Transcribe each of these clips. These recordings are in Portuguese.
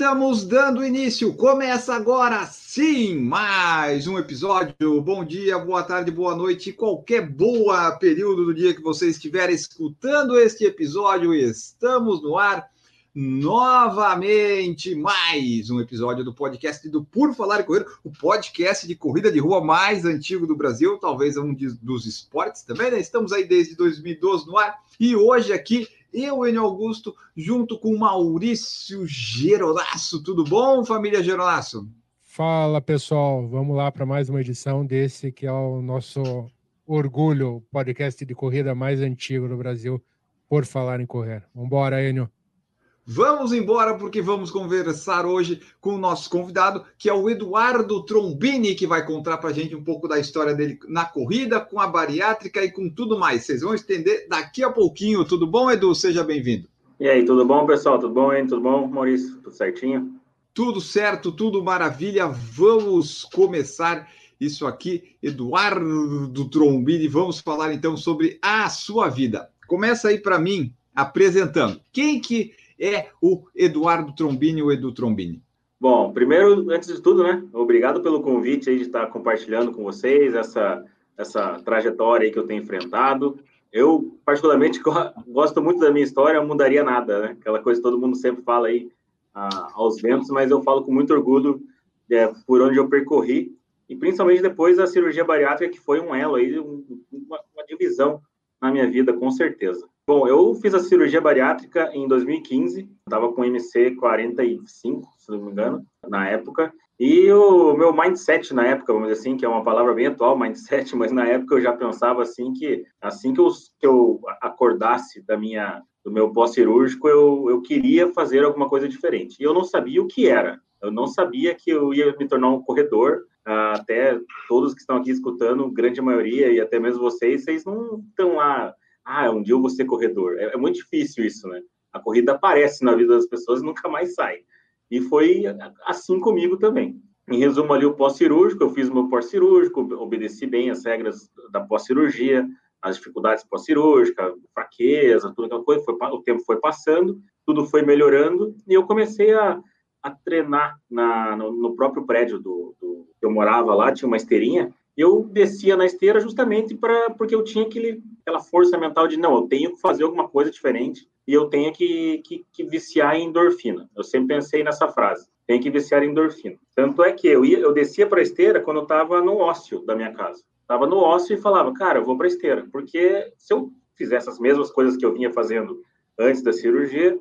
Estamos dando início. Começa agora sim mais um episódio. Bom dia, boa tarde, boa noite, qualquer boa período do dia que você estiver escutando este episódio. Estamos no ar novamente mais um episódio do podcast do Por Falar em Corrida, o podcast de corrida de rua mais antigo do Brasil, talvez um dos esportes também, né? Estamos aí desde 2012 no ar e hoje aqui eu, Enio Augusto, junto com Maurício Geronasso. Tudo bom, família Geronasso? Fala, pessoal. Vamos lá para mais uma edição desse que é o nosso orgulho, podcast de corrida mais antigo do Brasil, por falar em correr. Vamos embora, Enio. Vamos embora porque vamos conversar hoje com o nosso convidado, que é o Eduardo Trombini, que vai contar para a gente um pouco da história dele na corrida, com a bariátrica e com tudo mais. Vocês vão entender daqui a pouquinho. Tudo bom, Edu? Seja bem-vindo. E aí, tudo bom, pessoal? Tudo bom, hein? Tudo bom, Maurício? Tudo certinho? Tudo certo, tudo maravilha. Vamos começar isso aqui, Eduardo Trombini. Vamos falar então sobre a sua vida. Começa aí para mim apresentando. Quem que é o Eduardo Trombini, o Edu Trombini? Bom, primeiro, antes de tudo, né? Obrigado pelo convite aí de estar compartilhando com vocês essa, essa trajetória aí que eu tenho enfrentado. Eu, particularmente, gosto muito da minha história, eu mudaria nada, né? Aquela coisa que todo mundo sempre fala aí ah, aos ventos, mas eu falo com muito orgulho é, por onde eu percorri, e principalmente depois da cirurgia bariátrica, que foi um elo aí, uma, uma divisão na minha vida, com certeza. Bom, eu fiz a cirurgia bariátrica em 2015, estava com MC 45, se não me engano, na época. E o meu mindset na época, vamos dizer assim, que é uma palavra bem atual, mindset, mas na época eu já pensava assim que assim que eu, que eu acordasse da minha do meu pós-cirúrgico, eu, eu queria fazer alguma coisa diferente. E eu não sabia o que era. Eu não sabia que eu ia me tornar um corredor. Até todos que estão aqui escutando, grande maioria, e até mesmo vocês, vocês não estão lá ah, um dia eu vou ser corredor. É, é, muito difícil isso, né? A corrida aparece na vida das pessoas e nunca mais sai. E foi assim comigo também. Em resumo, ali o pós-cirúrgico, eu fiz o meu pós-cirúrgico, obedeci bem as regras da pós-cirurgia, as dificuldades pós-cirúrgica, fraqueza, tudo aquela coisa. Foi, o tempo foi passando, tudo foi melhorando e eu comecei a, a treinar na, no, no próprio prédio do, do, que eu morava lá, tinha uma esteirinha, eu descia na esteira justamente para porque eu tinha aquele, aquela força mental de não, eu tenho que fazer alguma coisa diferente e eu tenho que, que, que viciar em endorfina. Eu sempre pensei nessa frase, tem que viciar em endorfina. Tanto é que eu ia, eu descia para a esteira quando eu estava no ócio da minha casa. Estava no ócio e falava, cara, eu vou para a esteira, porque se eu fizesse as mesmas coisas que eu vinha fazendo antes da cirurgia,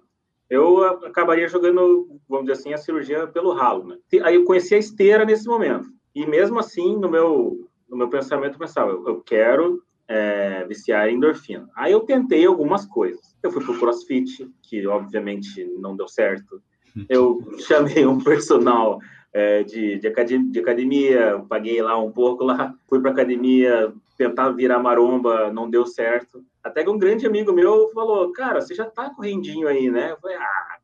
eu acabaria jogando, vamos dizer assim, a cirurgia pelo ralo, né? Aí eu conheci a esteira nesse momento. E mesmo assim, no meu, no meu pensamento, eu pensava, eu, eu quero é, viciar em endorfina. Aí eu tentei algumas coisas. Eu fui pro CrossFit, que obviamente não deu certo. Eu chamei um personal é, de, de, academia, de academia, paguei lá um pouco lá, fui para academia, tentar virar maromba, não deu certo. Até que um grande amigo meu falou, cara, você já tá correndinho aí, né? Eu falei, ah,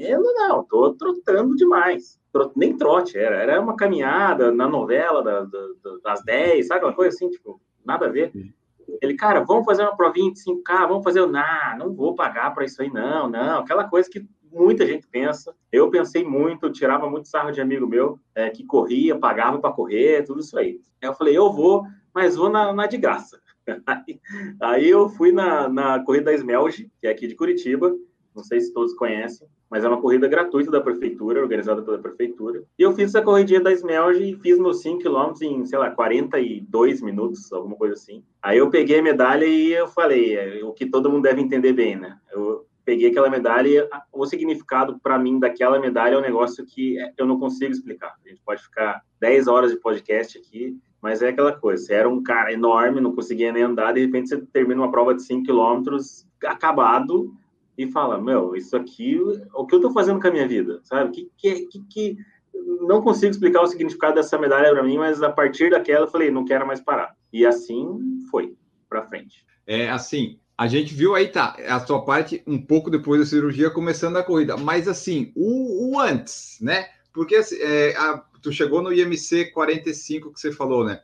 correndo não, tô trotando demais nem trote, era, era uma caminhada na novela da, da, das 10, sabe? Uma coisa assim, tipo, nada a ver. Ele, cara, vamos fazer uma provinha de 5K, vamos fazer, não, não vou pagar para isso aí, não, não, aquela coisa que muita gente pensa. Eu pensei muito, tirava muito sarro de amigo meu, é, que corria, pagava para correr, tudo isso aí. Aí eu falei, eu vou, mas vou na, na de graça. Aí, aí, eu fui na, na corrida da Smelge, que é aqui de Curitiba, não sei se todos conhecem, mas é uma corrida gratuita da prefeitura, organizada pela prefeitura. E eu fiz essa corridinha da Smelge e fiz meus 5 km em, sei lá, 42 minutos, alguma coisa assim. Aí eu peguei a medalha e eu falei, é, o que todo mundo deve entender bem, né? Eu peguei aquela medalha e o significado para mim daquela medalha é um negócio que é, eu não consigo explicar. A gente pode ficar 10 horas de podcast aqui, mas é aquela coisa, você era um cara enorme, não conseguia nem andar, de repente você termina uma prova de 5 quilômetros acabado, e fala, meu, isso aqui, o que eu estou fazendo com a minha vida, sabe? Que, que, que, que não consigo explicar o significado dessa medalha para mim, mas a partir daquela eu falei, não quero mais parar. E assim foi para frente. É assim, A gente viu aí, tá, a sua parte um pouco depois da cirurgia, começando a corrida. Mas assim, o, o antes, né? Porque assim, é, a, tu chegou no IMC 45 que você falou, né?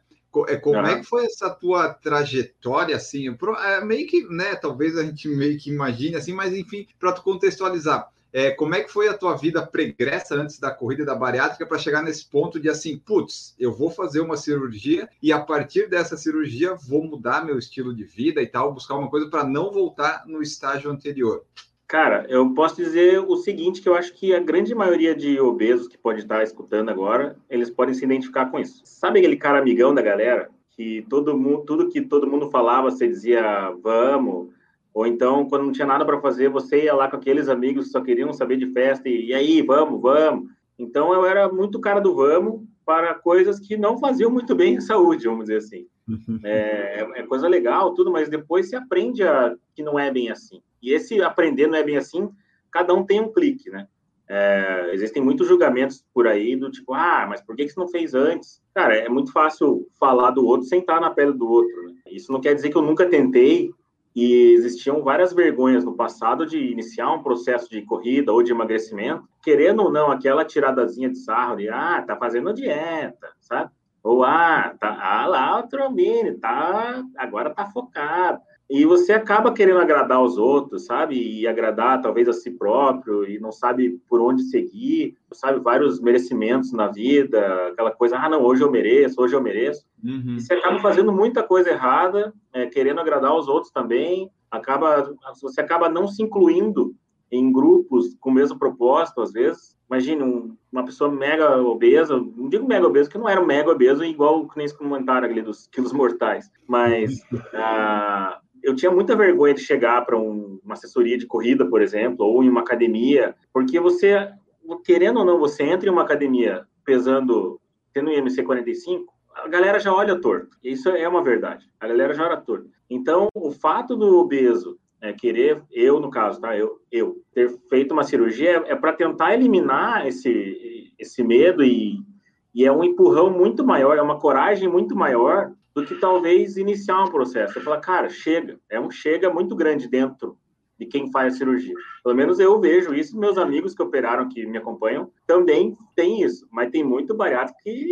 É, como é que foi essa tua trajetória, assim? É, meio que, né? Talvez a gente meio que imagine assim, mas enfim, para tu contextualizar. É, como é que foi a tua vida pregressa antes da corrida da bariátrica para chegar nesse ponto de assim, putz, eu vou fazer uma cirurgia e a partir dessa cirurgia vou mudar meu estilo de vida e tal, buscar uma coisa para não voltar no estágio anterior? Cara, eu posso dizer o seguinte, que eu acho que a grande maioria de obesos que pode estar escutando agora, eles podem se identificar com isso. Sabe aquele cara amigão da galera que todo mundo, tudo que todo mundo falava, você dizia vamos, ou então, quando não tinha nada para fazer, você ia lá com aqueles amigos que só queriam saber de festa e, e aí, vamos, vamos. Então, eu era muito cara do vamos para coisas que não faziam muito bem à saúde, vamos dizer assim. É, é, coisa legal, tudo, mas depois se aprende a, que não é bem assim. E esse aprender não é bem assim, cada um tem um clique, né? É, existem muitos julgamentos por aí do tipo, ah, mas por que, você não fez antes? Cara, é muito fácil falar do outro sem estar na pele do outro. Né? Isso não quer dizer que eu nunca tentei e existiam várias vergonhas no passado de iniciar um processo de corrida ou de emagrecimento, querendo ou não, aquela tiradazinha de sarro de, ah, tá fazendo dieta, sabe? Ou, ah, tá, ah lá o Trombini, tá, agora tá focado. E você acaba querendo agradar os outros, sabe? E agradar talvez a si próprio e não sabe por onde seguir, sabe? Vários merecimentos na vida, aquela coisa, ah, não, hoje eu mereço, hoje eu mereço. Uhum. E você acaba fazendo muita coisa errada, é, querendo agradar os outros também, acaba, você acaba não se incluindo em grupos com o mesmo propósito, às vezes. Imagina um, uma pessoa mega obesa, não digo mega obesa, que não era mega obeso, igual que nem esse comentário ali dos quilos mortais, mas uh, eu tinha muita vergonha de chegar para um, uma assessoria de corrida, por exemplo, ou em uma academia, porque você, querendo ou não, você entra em uma academia pesando, tendo IMC 45, a galera já olha torto. Isso é uma verdade. A galera já olha torto. Então, o fato do obeso é, querer, eu no caso, tá? Eu, eu ter feito uma cirurgia é, é para tentar eliminar esse, esse medo e, e é um empurrão muito maior, é uma coragem muito maior do que talvez iniciar um processo. Você fala, cara, chega. É um chega muito grande dentro de quem faz a cirurgia. Pelo menos eu vejo isso, meus amigos que operaram, que me acompanham, também tem isso. Mas tem muito bariátrico que,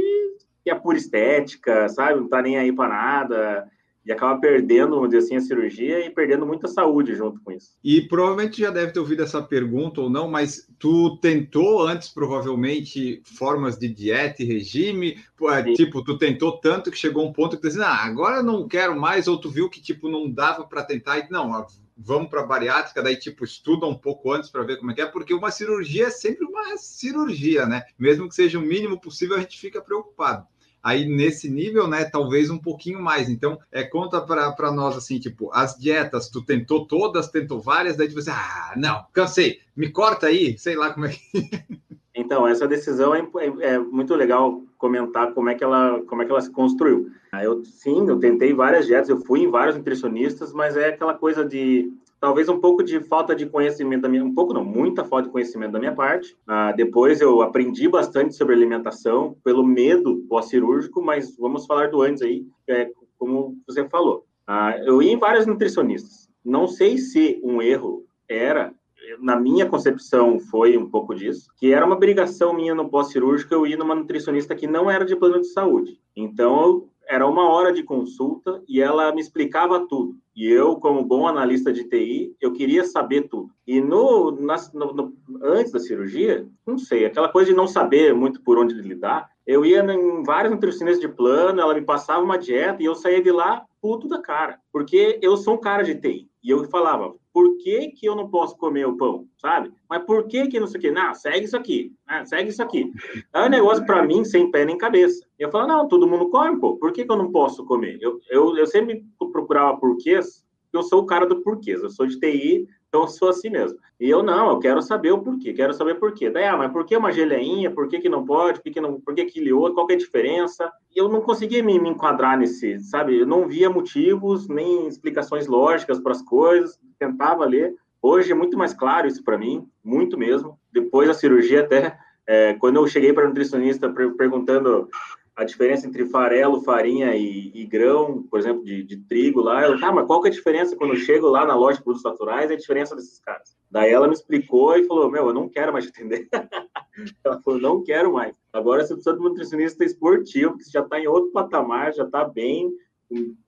que é pura estética, sabe? Não tá nem aí para nada e acaba perdendo, vamos dizer assim, a cirurgia e perdendo muita saúde junto com isso. E provavelmente já deve ter ouvido essa pergunta ou não, mas tu tentou antes, provavelmente, formas de dieta e regime? É, Sim. Tipo, tu tentou tanto que chegou um ponto que tu disse, ah, agora eu não quero mais, ou tu viu que, tipo, não dava para tentar, e não, vamos para bariátrica, daí tipo estuda um pouco antes para ver como é que é, porque uma cirurgia é sempre uma cirurgia, né? Mesmo que seja o mínimo possível, a gente fica preocupado aí nesse nível, né, talvez um pouquinho mais. Então, é, conta para nós assim, tipo, as dietas, tu tentou todas, tentou várias, daí você, ah, não, cansei, me corta aí, sei lá como é que. Então, essa decisão é, é, é, muito legal comentar como é que ela, como é que ela se construiu. Eu, sim, eu tentei várias dietas, eu fui em vários nutricionistas, mas é aquela coisa de talvez um pouco de falta de conhecimento da minha, um pouco não, muita falta de conhecimento da minha parte. Ah, depois eu aprendi bastante sobre alimentação pelo medo pós-cirúrgico, mas vamos falar do antes aí, é, como você falou. Ah, eu ia em várias nutricionistas. Não sei se um erro era na minha concepção foi um pouco disso, que era uma obrigação minha no pós-cirúrgico eu ir numa nutricionista que não era de plano de saúde. Então, era uma hora de consulta e ela me explicava tudo. E eu, como bom analista de TI, eu queria saber tudo. E no, no, no, antes da cirurgia, não sei, aquela coisa de não saber muito por onde lidar, eu ia em várias nutricionistas de plano, ela me passava uma dieta e eu saía de lá puto da cara, porque eu sou um cara de TI. E eu falava, por que, que eu não posso comer o pão, sabe? Mas por que que não sei o quê? Não, segue isso aqui, né? segue isso aqui. É um negócio para mim sem pé nem cabeça. Eu falo, não, todo mundo come, pô, por que, que eu não posso comer? Eu, eu, eu sempre procurava porquês, eu sou o cara do porquês, eu sou de TI, então sou assim mesmo. E eu não, eu quero saber o porquê, quero saber por quê. Daí, ah, mas por que uma geleinha? Por que, que não pode? Por que, que não, por que aquele outro? Qual que é a diferença? E eu não conseguia me, me enquadrar nesse, sabe? Eu não via motivos, nem explicações lógicas para as coisas, tentava ler. Hoje é muito mais claro isso para mim, muito mesmo. Depois da cirurgia, até, é, quando eu cheguei para nutricionista perguntando a diferença entre farelo, farinha e, e grão, por exemplo, de, de, trigo lá. Eu, ah, mas qual que é a diferença quando eu chego lá na loja de produtos naturais? É a diferença desses caras. Daí ela me explicou e falou: Meu, eu não quero mais entender. ela falou: Não quero mais. Agora você precisa de um nutricionista esportivo, que já está em outro patamar, já está bem.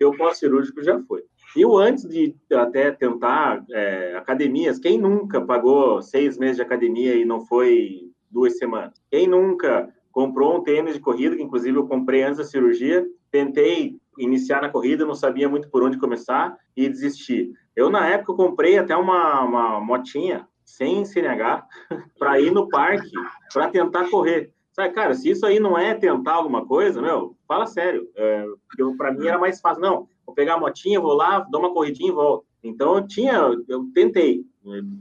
O pós-cirúrgico já foi. Eu, antes de até tentar é, academias, quem nunca pagou seis meses de academia e não foi duas semanas? Quem nunca comprou um tênis de corrida, que inclusive eu comprei antes da cirurgia, tentei iniciar na corrida, não sabia muito por onde começar e desisti. Eu, na época, comprei até uma, uma motinha sem CNH para ir no parque para tentar correr. Sabe, cara, se isso aí não é tentar alguma coisa, meu, fala sério. É, para mim era mais fácil. Não, vou pegar a motinha, vou lá, dou uma corridinha e volto. Então eu tinha, eu tentei.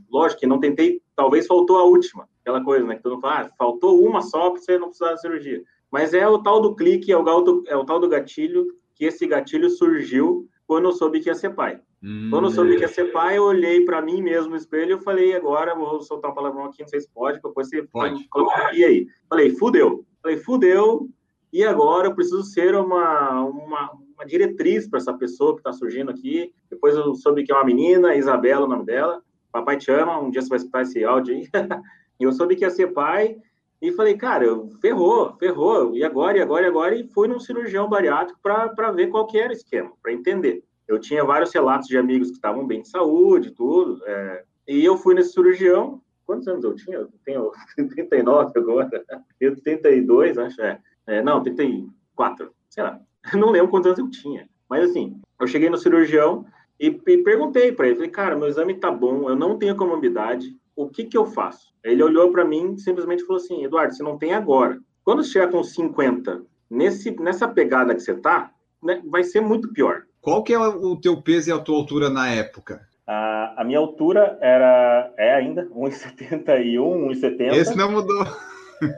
Lógico que não tentei, talvez faltou a última aquela coisa, né? Que todo mundo fala, ah, faltou uma só para você não precisar da cirurgia. Mas é o tal do clique, é o, é o tal do gatilho, que esse gatilho surgiu quando eu soube que ia ser pai. Hum, quando eu soube que ia ser pai, eu olhei para mim mesmo no espelho e falei, agora vou soltar um palavrão aqui, não sei se pode, depois você pode. E aí? Falei, fudeu. Falei, fudeu, e agora eu preciso ser uma, uma, uma diretriz para essa pessoa que está surgindo aqui. Depois eu soube que é uma menina, Isabela, o nome dela. Papai te ama, um dia você vai escutar esse áudio aí. eu soube que ia ser pai e falei, cara, ferrou, ferrou, e agora, e agora, e agora, e fui num cirurgião bariátrico para ver qual que era o esquema, para entender. Eu tinha vários relatos de amigos que estavam bem de saúde, tudo, é, e eu fui nesse cirurgião, quantos anos eu tinha? Eu tenho 39 agora, eu 32, acho, é, é não, 34, sei lá, não lembro quantos anos eu tinha, mas assim, eu cheguei no cirurgião e, e perguntei para ele, falei, cara, meu exame tá bom, eu não tenho comorbidade, o que, que eu faço? Ele olhou para mim e simplesmente falou assim: Eduardo, você não tem agora. Quando você chegar com 50, nesse, nessa pegada que você tá, né, vai ser muito pior. Qual que é o teu peso e a tua altura na época? A, a minha altura era, é ainda, 1,71, 1,70. Esse não mudou.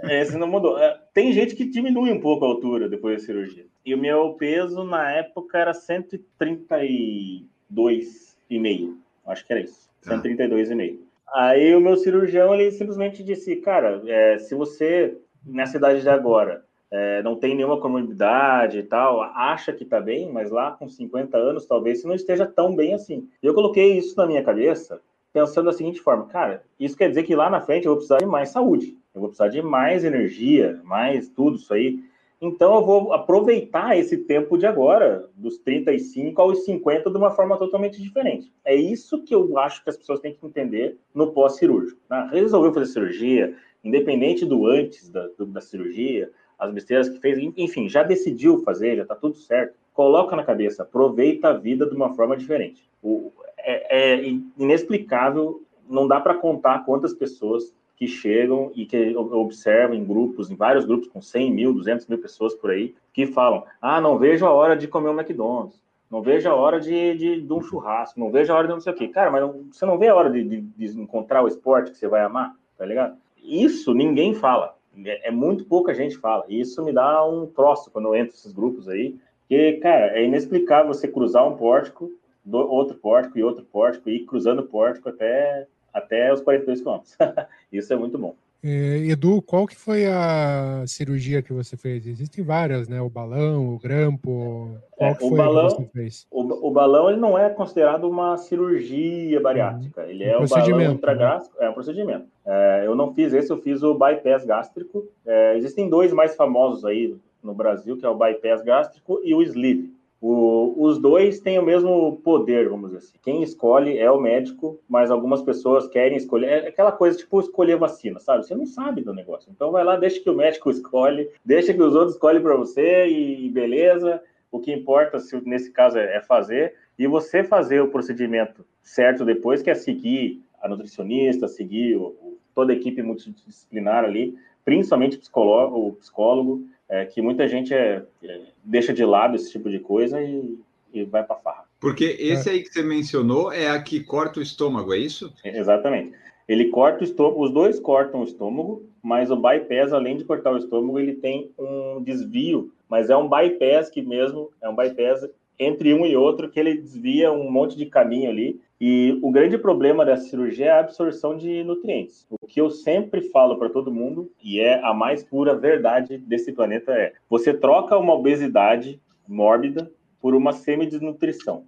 Esse não mudou. É, tem gente que diminui um pouco a altura depois da cirurgia. E o meu peso na época era 132,5. Acho que era isso. Tá. 132,5. Aí o meu cirurgião ele simplesmente disse, cara, é, se você nessa idade de agora é, não tem nenhuma comorbidade e tal, acha que tá bem, mas lá com 50 anos talvez você não esteja tão bem assim. E eu coloquei isso na minha cabeça pensando da seguinte forma, cara, isso quer dizer que lá na frente eu vou precisar de mais saúde, eu vou precisar de mais energia, mais tudo isso aí. Então eu vou aproveitar esse tempo de agora, dos 35 aos 50, de uma forma totalmente diferente. É isso que eu acho que as pessoas têm que entender no pós-cirúrgico. Né? Resolveu fazer cirurgia, independente do antes da, do, da cirurgia, as besteiras que fez, enfim, já decidiu fazer, já está tudo certo. Coloca na cabeça, aproveita a vida de uma forma diferente. O, é, é inexplicável, não dá para contar quantas pessoas que chegam e que observam em grupos, em vários grupos com 100 mil, 200 mil pessoas por aí, que falam: ah, não vejo a hora de comer um McDonald's, não vejo a hora de, de, de um churrasco, não vejo a hora de não sei o quê. Cara, mas não, você não vê a hora de, de, de, encontrar o esporte que você vai amar, tá ligado? Isso ninguém fala, é, é muito pouca gente fala. E isso me dá um troço quando eu entro nesses grupos aí, que, cara, é inexplicável você cruzar um pórtico, do, outro pórtico e outro pórtico, e ir cruzando o pórtico até até os 42 quilômetros. Isso é muito bom. É, Edu, qual que foi a cirurgia que você fez? Existem várias, né? O balão, o grampo. Qual é, que foi balão, que você fez? O, o, balão ele não é considerado uma cirurgia bariátrica. Ele um é um balão intragástrico, né? é um procedimento. É, eu não fiz esse, eu fiz o bypass gástrico. É, existem dois mais famosos aí no Brasil, que é o bypass gástrico e o sleeve. O, os dois têm o mesmo poder, vamos dizer assim. Quem escolhe é o médico, mas algumas pessoas querem escolher. É aquela coisa tipo escolher vacina, sabe? Você não sabe do negócio. Então vai lá, deixa que o médico escolhe, deixa que os outros escolhem para você e beleza. O que importa, se nesse caso, é, é fazer. E você fazer o procedimento certo depois, que é seguir a nutricionista, seguir o, toda a equipe multidisciplinar ali, principalmente psicólogo, o psicólogo é, que muita gente é, é, deixa de lado esse tipo de coisa e, e vai para farra. Porque esse é. aí que você mencionou é a que corta o estômago, é isso? Exatamente. Ele corta o estômago, os dois cortam o estômago, mas o bypass, além de cortar o estômago, ele tem um desvio, mas é um bypass que mesmo, é um bypass entre um e outro que ele desvia um monte de caminho ali. E o grande problema dessa cirurgia é a absorção de nutrientes. O que eu sempre falo para todo mundo, e é a mais pura verdade desse planeta, é: você troca uma obesidade mórbida por uma semidesnutrição.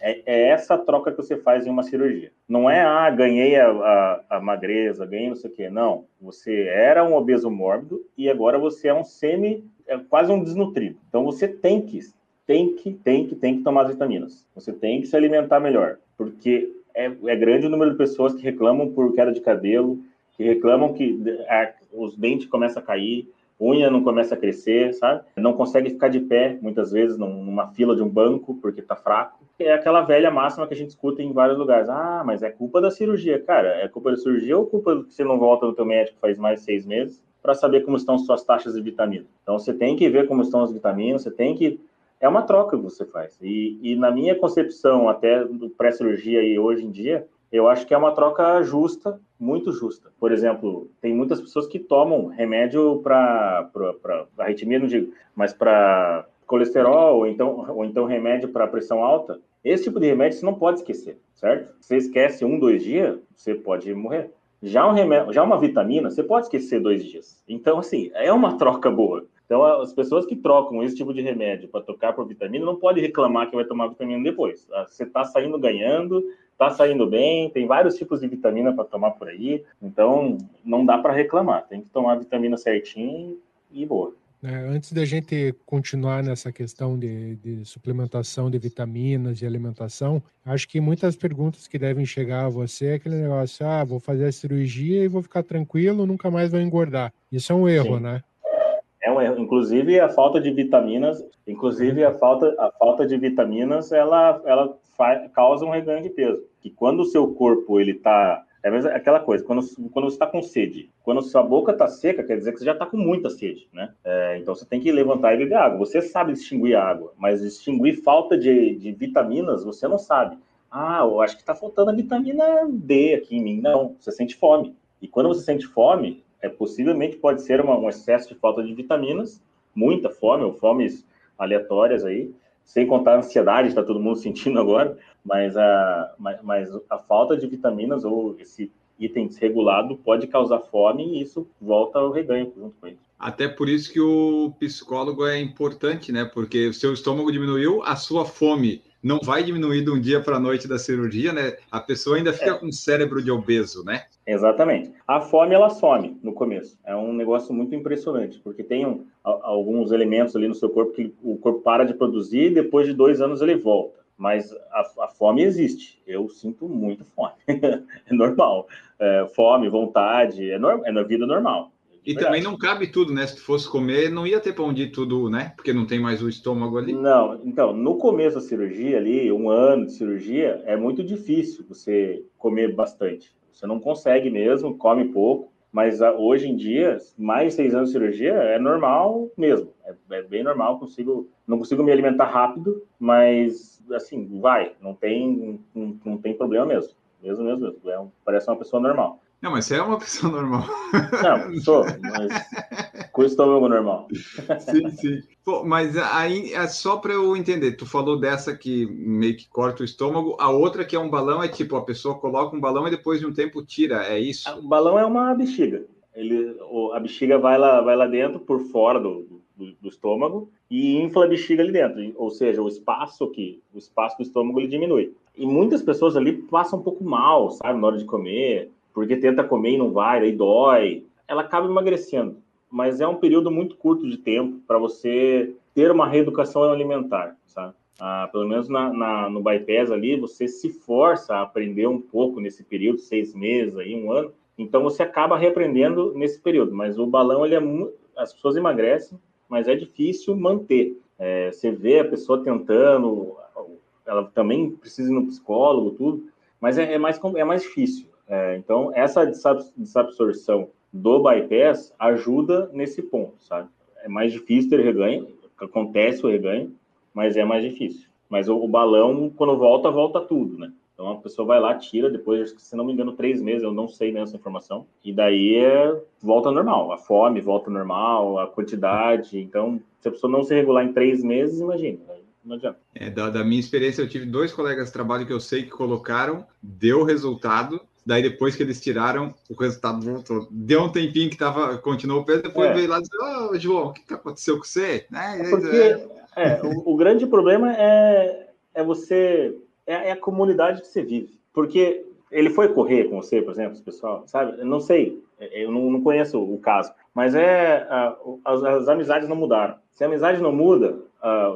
É, é essa troca que você faz em uma cirurgia. Não é, ah, ganhei a, a, a magreza, ganhei não sei o quê. Não. Você era um obeso mórbido e agora você é um semi, é quase um desnutrido. Então você tem que, tem que, tem que, tem que tomar as vitaminas. Você tem que se alimentar melhor. Porque é, é grande o número de pessoas que reclamam por queda de cabelo, que reclamam que a, os dentes começam a cair, unha não começa a crescer, sabe? Não consegue ficar de pé, muitas vezes, numa fila de um banco, porque está fraco. É aquela velha máxima que a gente escuta em vários lugares. Ah, mas é culpa da cirurgia. Cara, é culpa da cirurgia ou culpa que você não volta no teu médico faz mais seis meses para saber como estão suas taxas de vitamina? Então, você tem que ver como estão as vitaminas, você tem que... É uma troca que você faz. E, e na minha concepção, até do pré-cirurgia e hoje em dia, eu acho que é uma troca justa, muito justa. Por exemplo, tem muitas pessoas que tomam remédio para arritmia, não digo, mas para colesterol, ou então, ou então remédio para pressão alta. Esse tipo de remédio você não pode esquecer, certo? Você esquece um, dois dias, você pode morrer. Já, um remédio, já uma vitamina, você pode esquecer dois dias. Então, assim, é uma troca boa. Então, as pessoas que trocam esse tipo de remédio para trocar por vitamina não pode reclamar que vai tomar vitamina depois. Ah, você está saindo ganhando, está saindo bem, tem vários tipos de vitamina para tomar por aí, então não dá para reclamar, tem que tomar a vitamina certinho e boa. É, antes da gente continuar nessa questão de, de, suplementação de vitaminas e alimentação, acho que muitas perguntas que devem chegar a você é aquele negócio: ah, vou fazer a cirurgia e vou ficar tranquilo, nunca mais vou engordar. Isso é um erro, Sim. né? É um erro. Inclusive a falta de vitaminas, inclusive a falta, a falta de vitaminas, ela, ela faz, causa um reganho de peso. Que quando o seu corpo ele está é aquela coisa, quando, quando você está com sede, quando sua boca está seca, quer dizer que você já está com muita sede, né? É, então você tem que levantar e beber água. Você sabe distinguir água, mas distinguir falta de, de vitaminas você não sabe. Ah, eu acho que está faltando a vitamina D aqui em mim. Não, você sente fome. E quando você sente fome, é possivelmente pode ser uma, um excesso de falta de vitaminas, muita fome ou fomes aleatórias aí, sem contar a ansiedade, está todo mundo sentindo agora, mas a, mas, mas a falta de vitaminas ou esse item desregulado pode causar fome e isso volta ao reganho junto com ele. Até por isso que o psicólogo é importante, né? Porque o seu estômago diminuiu, a sua fome não vai diminuir de um dia para a noite da cirurgia, né? A pessoa ainda fica é. com cérebro de obeso, né? Exatamente. A fome, ela some no começo. É um negócio muito impressionante, porque tem um, alguns elementos ali no seu corpo que o corpo para de produzir e depois de dois anos ele volta. Mas a, a fome existe. Eu sinto muito fome. é normal. É, fome, vontade, é, no, é na vida normal. E Verdade. também não cabe tudo, né? Se tu fosse comer, não ia ter pão de tudo, né? Porque não tem mais o estômago ali. Não, então, no começo da cirurgia ali, um ano de cirurgia, é muito difícil você comer bastante. Você não consegue mesmo, come pouco, mas ah, hoje em dia, mais seis anos de cirurgia é normal mesmo. É, é bem normal, consigo, não consigo me alimentar rápido, mas assim, vai, não tem, não, não tem problema mesmo. Mesmo, mesmo, mesmo. É, parece uma pessoa normal. Não, mas você é uma pessoa normal. Não, sou, mas com estômago normal. Sim, sim. Pô, mas aí é só para eu entender. Tu falou dessa que meio que corta o estômago, a outra que é um balão é tipo a pessoa coloca um balão e depois de um tempo tira, é isso? O balão é uma bexiga. Ele, a bexiga vai lá, vai lá dentro, por fora do, do, do estômago e infla a bexiga ali dentro. Ou seja, o espaço aqui, o espaço do estômago ele diminui. E muitas pessoas ali passam um pouco mal, sabe, na hora de comer porque tenta comer e não vai, aí dói. Ela acaba emagrecendo, mas é um período muito curto de tempo para você ter uma reeducação alimentar, sabe? Ah, pelo menos na, na, no bypass ali, você se força a aprender um pouco nesse período, seis meses, aí, um ano. Então você acaba reaprendendo nesse período. Mas o balão, ele é as pessoas emagrecem, mas é difícil manter. É, você vê a pessoa tentando, ela também precisa ir no psicólogo, tudo, mas é, é mais, é mais difícil. É, então, essa desabsorção do bypass ajuda nesse ponto, sabe? É mais difícil ter reganho, acontece o reganho, mas é mais difícil. Mas o, o, balão, quando volta, volta tudo, né? Então a pessoa vai lá, tira, depois, se não me engano, três meses, eu não sei nessa informação, e daí é, volta normal. A fome volta normal, a quantidade. Então, se a pessoa não se regular em três meses, imagina, não adianta. É, da, da minha experiência, eu tive dois colegas de trabalho que eu sei que colocaram, deu resultado, Daí depois que eles tiraram, o resultado voltou. Deu um tempinho que tava, continuou o peso, depois é. veio lá e disse, ô oh, João, o que, que aconteceu com você? Né? Porque é, o, o, grande problema é, é você, é, é, a comunidade que você vive. Porque ele foi correr com você, por exemplo, pessoal, sabe? Eu não sei, eu não, não conheço o caso, mas é as, as, amizades não mudaram. Se a amizade não muda,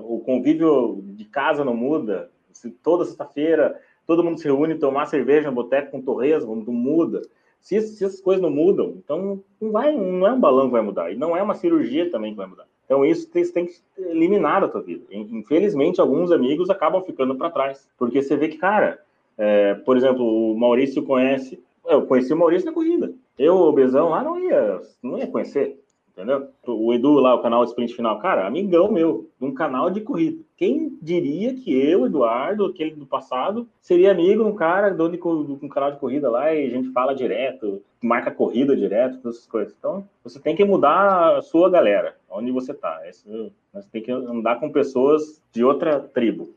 o convívio de casa não muda, se toda sexta-feira todo mundo se reúne, tomar cerveja boteco com torresmo, não muda. Se, se, essas coisas não mudam, então não, vai, não é um balão que vai mudar, e não é uma cirurgia também que vai mudar. Então isso tem, tem que eliminar da tua vida. Infelizmente, alguns amigos acabam ficando para trás, porque você vê que, cara, é, por exemplo, o Maurício conhece, eu conheci o Maurício na corrida. Eu, o Bezão, lá não ia, não ia conhecer entendeu? O Edu lá, o canal Sprint Final, cara, amigão meu, um canal de corrida. Quem diria que eu, Eduardo, aquele do passado, seria amigo de um cara dono de, um canal de corrida lá e a gente fala direto, marca corrida direto, todas essas coisas. Então, você tem que mudar a sua galera, onde você tá. você tem que andar com pessoas de outra tribo.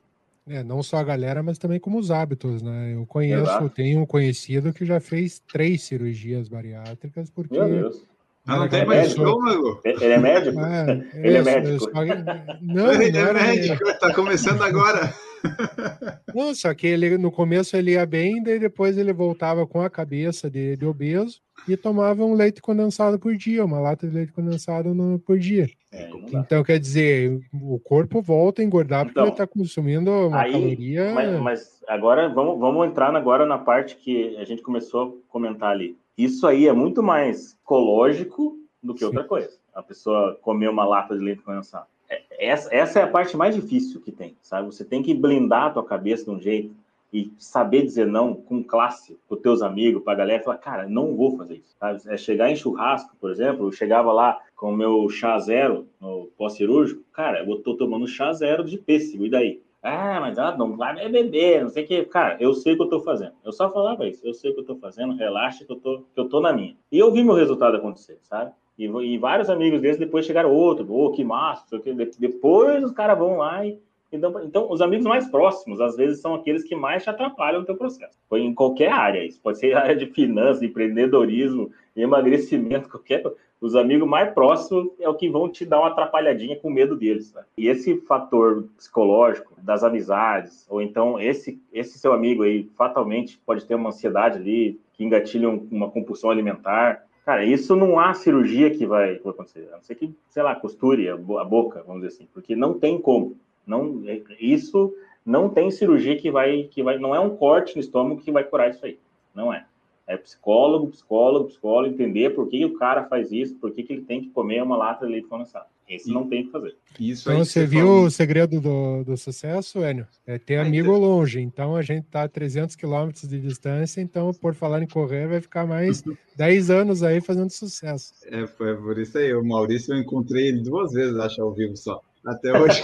É, não só a galera, mas também como os hábitos, né? Eu conheço, Exato. tenho um conhecido que já fez três cirurgias bariátricas porque ah, não tem mais estômago? Ele é médico? Ah, ele é médico. Não, ele é médico, está começando agora. Não, só que ele no começo ele ia bem, daí depois ele voltava com a cabeça de, de obeso e tomava um leite condensado por dia, uma lata de leite condensado no, por dia. É, então, quer dizer, o corpo volta a engordar porque então, ele está consumindo uma aí, caloria. Mas, mas, agora vamos, vamos entrar agora na parte que a gente começou a comentar ali. Isso aí é muito mais ecológico do que Sim. outra coisa. A pessoa comer uma lata de leite condensado. É, essa, essa é a parte mais difícil que tem, sabe? Você tem que blindar a tua cabeça de um jeito e saber dizer não com classe para os teus amigos, para a galera, falar, cara, não vou fazer isso. Sabe? É chegar em churrasco, por exemplo, eu chegava lá com o meu chá zero no pós-cirúrgico, cara, eu tô tomando chá zero de pêssego, e daí? Ah, mas ela não vai beber, não sei o que. Cara, eu sei o que eu tô fazendo. Eu só falava isso. Eu sei o que eu tô fazendo, relaxa que eu tô, que eu tô na minha. E eu vi meu resultado acontecer, sabe? E, e vários amigos deles depois chegaram outro, oh, que massa. Depois os caras vão lá e. Então, então, os amigos mais próximos, às vezes, são aqueles que mais te atrapalham no teu processo. Foi em qualquer área. Isso pode ser área de finanças, empreendedorismo, emagrecimento, qualquer os amigos mais próximos é o que vão te dar uma atrapalhadinha com medo deles. Né? E esse fator psicológico das amizades, ou então esse, esse seu amigo aí fatalmente pode ter uma ansiedade ali, que engatilha uma compulsão alimentar. Cara, isso não há cirurgia que vai, que vai acontecer. A não ser que, sei lá, costure a boca, vamos dizer assim, porque não tem como. Não, é, isso não tem cirurgia que vai, que vai, não é um corte no estômago que vai curar isso aí. Não é. É psicólogo, psicólogo, psicólogo, entender por que o cara faz isso, por que, que ele tem que comer uma lata de leite condensado. Esse não tem que fazer. Isso então, você viu falou. o segredo do, do sucesso, Enio? É ter amigo longe. Então, a gente está a 300 quilômetros de distância, então, por falar em correr, vai ficar mais 10 anos aí fazendo sucesso. É, foi por isso aí. O Maurício, eu encontrei ele duas vezes, acho, ao vivo só até hoje.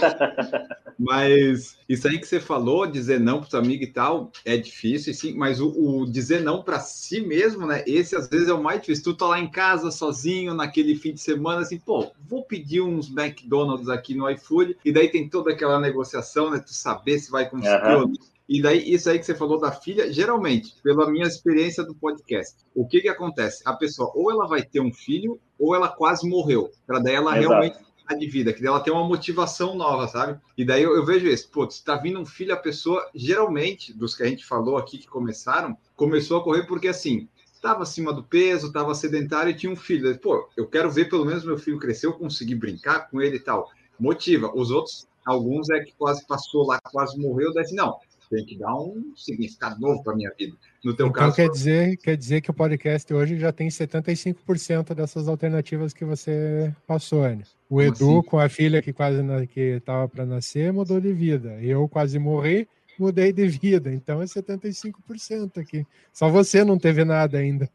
mas isso aí que você falou, dizer não para os amigos e tal, é difícil, sim, mas o, o dizer não para si mesmo, né? Esse às vezes é o mais difícil. Tu tá lá em casa sozinho, naquele fim de semana, assim, pô, vou pedir uns McDonald's aqui no iFood, e daí tem toda aquela negociação, né? Tu saber se vai conseguir uhum. ou não. E daí, isso aí que você falou da filha, geralmente, pela minha experiência do podcast, o que que acontece? A pessoa, ou ela vai ter um filho, ou ela quase morreu, para daí ela Exato. realmente de vida, que ela tem uma motivação nova, sabe? E daí eu, eu vejo isso, pô, se tá vindo um filho, a pessoa, geralmente, dos que a gente falou aqui que começaram, começou a correr porque assim, estava acima do peso, estava sedentário e tinha um filho. Pô, eu quero ver pelo menos meu filho crescer, eu conseguir brincar com ele e tal. Motiva. Os outros, alguns é que quase passou lá, quase morreu, daí assim, não, tem que dar um significado novo para minha vida. No teu então, caso. Quer dizer, quer dizer que o podcast hoje já tem 75% dessas alternativas que você passou, Anny. O Edu, assim? com a filha que quase que estava para nascer, mudou de vida. Eu quase morri, mudei de vida. Então é 75% aqui. Só você não teve nada ainda.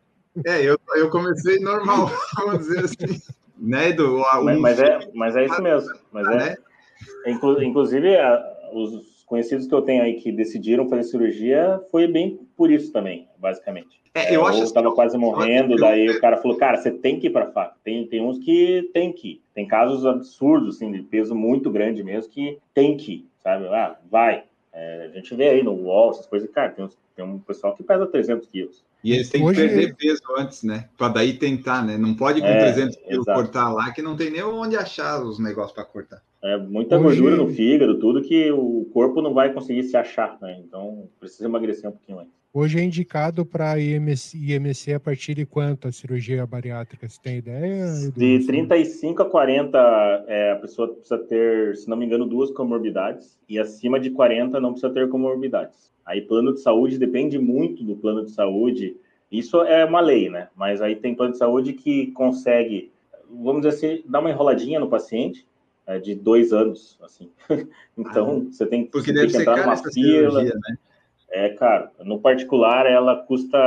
É, eu, eu comecei normal, vamos dizer assim. Né, Edu? Mas, mas, é, mas é isso mesmo. Mas é, né? Inclusive, os, conhecidos que eu tenho aí que decidiram fazer cirurgia foi bem por isso também, basicamente. É, eu é, acho eu estava quase morrendo, daí o cara falou, cara, você tem que ir para faca. Tem, tem uns que tem que ir. Tem casos absurdos, assim, de peso muito grande mesmo, que tem que ir. sabe? Ah, vai. É, a gente vê aí no UOL, essas coisas, cara, tem, tem um pessoal que pesa 300 quilos. E eles têm Hoje... que perder peso antes, né? Para daí tentar, né? Não pode com é, 300 quilos cortar lá, que não tem nem onde achar os negócios para cortar. É muita Hoje... gordura no fígado, tudo que o corpo não vai conseguir se achar, né? Então precisa emagrecer um pouquinho antes. Hoje é indicado para IMC, IMC a partir de quanto a cirurgia bariátrica? Você tem ideia? De 35 a 40, é, a pessoa precisa ter, se não me engano, duas comorbidades, e acima de 40 não precisa ter comorbidades. Aí, plano de saúde depende muito do plano de saúde. Isso é uma lei, né? Mas aí tem plano de saúde que consegue, vamos dizer assim, dar uma enroladinha no paciente é, de dois anos, assim. então, ah, você tem, porque você deve tem que entrar numa fila. Cirurgia, né? É caro. No particular, ela custa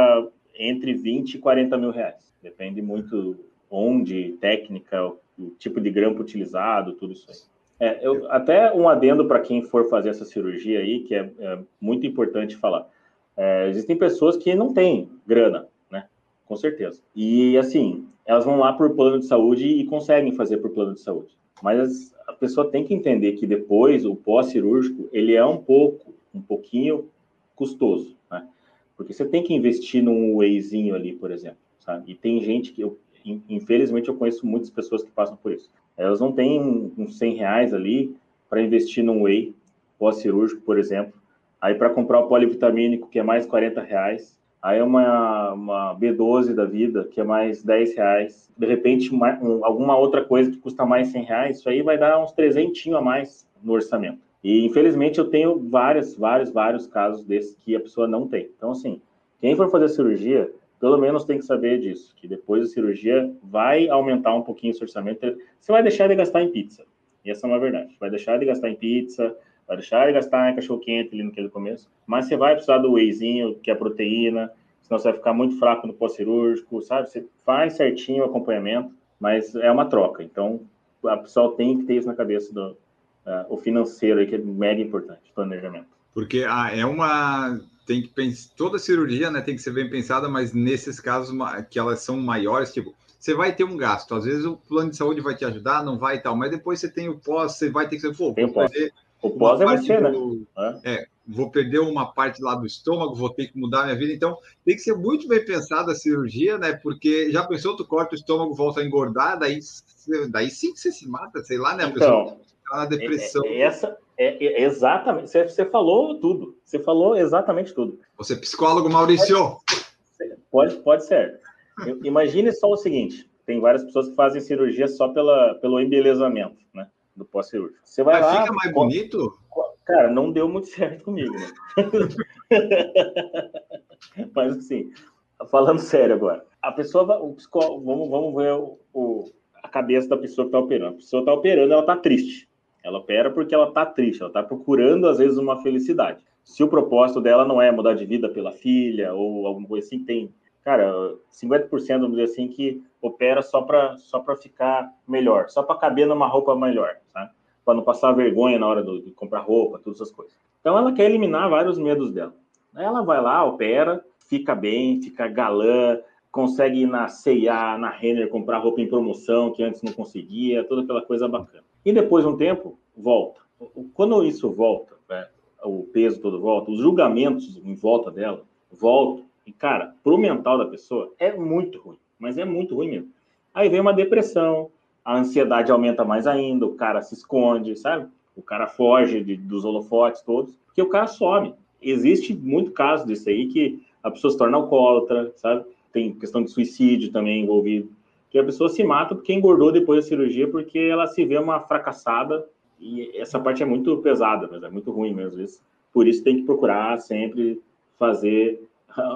entre 20 e 40 mil reais. Depende muito onde, técnica, o, tipo de grampo utilizado, tudo isso aí. É, eu, até um adendo para quem for fazer essa cirurgia aí, que é, é muito importante falar. É, existem pessoas que não têm grana, né? Com certeza. E assim, elas vão lá por plano de saúde e conseguem fazer por plano de saúde. Mas a pessoa tem que entender que depois, o pós-cirúrgico, ele é um pouco, um pouquinho custoso, né? Porque você tem que investir num wheyzinho ali, por exemplo, sabe? E tem gente que eu, infelizmente, eu conheço muitas pessoas que passam por isso. Elas não têm uns 100 reais ali para investir num whey pós-cirúrgico, por exemplo. Aí para comprar o polivitamínico, que é mais 40 reais. Aí uma, uma B12 da vida, que é mais 10 reais. De repente, uma, um, alguma outra coisa que custa mais 100 reais, isso aí vai dar uns 300 a mais no orçamento. E infelizmente eu tenho vários, vários, vários casos desses que a pessoa não tem. Então, assim, quem for fazer cirurgia, pelo menos tem que saber disso, que depois da cirurgia vai aumentar um pouquinho o seu orçamento. Você vai deixar de gastar em pizza. E essa é uma verdade. Vai deixar de gastar em pizza, vai deixar de gastar em cachorro-quente ali naquele começo. Mas você vai precisar do wheyzinho, que é proteína, senão você vai ficar muito fraco no pós-cirúrgico, sabe? Você faz certinho o acompanhamento, mas é uma troca. Então, a pessoa tem que ter isso na cabeça do, uh, o financeiro aí, que é mega importante, planejamento. Porque ah, é uma. Tem que pensar. Toda cirurgia né, tem que ser bem pensada, mas nesses casos que elas são maiores, tipo, você vai ter um gasto. Às vezes o plano de saúde vai te ajudar, não vai e tal, mas depois você tem o pós, você vai ter que ser, pô, vou perder. O pós é você, né? do, né? É, vou perder uma parte lá do estômago, vou ter que mudar minha vida. Então, tem que ser muito bem pensada a cirurgia, né? Porque já pensou, tu corta o estômago, volta a engordar, daí, daí sim que você se mata, sei lá, né? A então, Tá na depressão. É, é, essa é, é, exatamente. Você, você falou tudo. Você falou exatamente tudo. Você é psicólogo, Maurício? Pode, pode ser. Imagine só o seguinte: tem várias pessoas que fazem cirurgia só pela, pelo embelezamento, né? Do pós-cirúrgico. Você vai Mas lá. Fica mais bonito? Cara, não deu muito certo comigo, né? Mas assim, falando sério agora, a pessoa, o psicólogo, vamos, vamos ver o, o, a cabeça da pessoa que está operando. A pessoa está operando, ela está triste. Ela opera porque ela está triste, ela está procurando, às vezes, uma felicidade. Se o propósito dela não é mudar de vida pela filha ou alguma coisa assim, tem, cara, 50%, vamos dizer assim, que opera só para só ficar melhor, só para caber numa roupa melhor, sabe? Para não passar vergonha na hora do, de comprar roupa, todas essas coisas. Então, ela quer eliminar vários medos dela. Ela vai lá, opera, fica bem, fica galã, consegue ir na C&A, na Renner, comprar roupa em promoção que antes não conseguia, toda aquela coisa bacana. E depois de um tempo, volta. Quando isso volta, né, o peso todo volta, os julgamentos em volta dela voltam. E, cara, pro mental da pessoa é muito ruim, mas é muito ruim mesmo. Aí vem uma depressão, a ansiedade aumenta mais ainda, o cara se esconde, sabe? O cara foge de, dos holofotes todos, porque o cara some. Existe muito caso disso aí que a pessoa se torna alcoólatra, sabe? tem questão de suicídio também envolvido, que a pessoa se mata porque engordou depois da cirurgia, porque ela se vê uma fracassada, e essa parte é muito pesada, mas é muito ruim mesmo isso. Por isso tem que procurar sempre fazer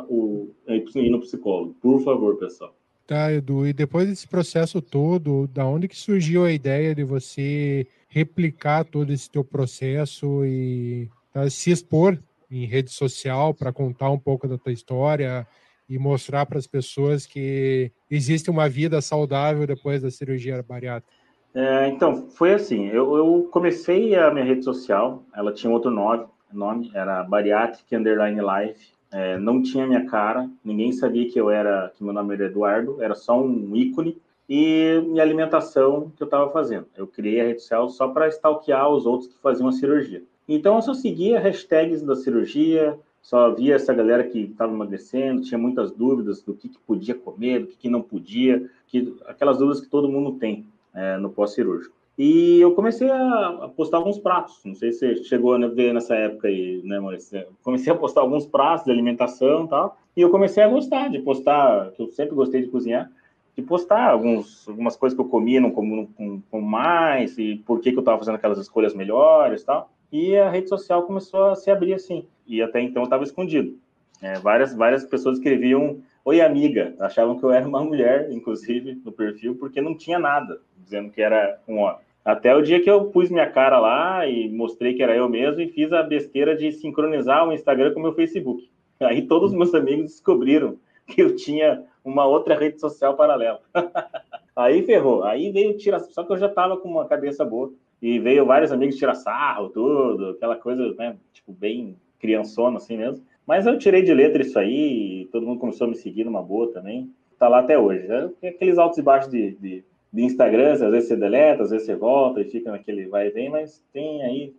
o ir no psicólogo, por favor, pessoal. Tá, Edu, e depois desse processo todo, da onde que surgiu a ideia de você replicar todo esse teu processo e tá, se expor em rede social para contar um pouco da tua história, e mostrar para as pessoas que existe uma vida saudável depois da cirurgia bariátrica? É, então, foi assim, eu, eu, comecei a minha rede social, ela tinha outro nome, nome era Bariatric Underline Life, é, não tinha minha cara, ninguém sabia que eu era, que meu nome era Eduardo, era só um ícone, e minha alimentação que eu estava fazendo. Eu criei a rede social só para stalkear os outros que faziam a cirurgia. Então eu só seguia hashtags da cirurgia, só via essa galera que estava emagrecendo, tinha muitas dúvidas do que, que podia comer, do que, que, não podia, que, aquelas dúvidas que todo mundo tem é, no pós-cirúrgico. E eu comecei a postar alguns pratos, não sei se você chegou a ver nessa época aí, né, Maurício? Comecei a postar alguns pratos de alimentação e tal, e eu comecei a gostar de postar, que eu sempre gostei de cozinhar, de postar alguns, algumas coisas que eu comia, não como, com, com mais, e por que, que eu estava fazendo aquelas escolhas melhores e tal. E a rede social começou a se abrir assim, e até então estava escondido. É, várias, várias pessoas escreviam Oi, amiga. Achavam que eu era uma mulher, inclusive, no perfil, porque não tinha nada dizendo que era um homem. Até o dia que eu pus minha cara lá e mostrei que era eu mesmo e fiz a besteira de sincronizar o Instagram com o meu Facebook. Aí todos os meus amigos descobriram que eu tinha uma outra rede social paralela. Aí ferrou. Aí veio tirar. Só que eu já tava com uma cabeça boa. E veio vários amigos tirar sarro, tudo, aquela coisa, né? Tipo, bem criançona assim mesmo. Mas eu tirei de letra isso aí, todo mundo começou a me seguir numa boa também. Tá lá até hoje. É aqueles altos e baixos de, de, de Instagram, às vezes você deleta, às vezes você volta e fica naquele vai e vem, mas tem aí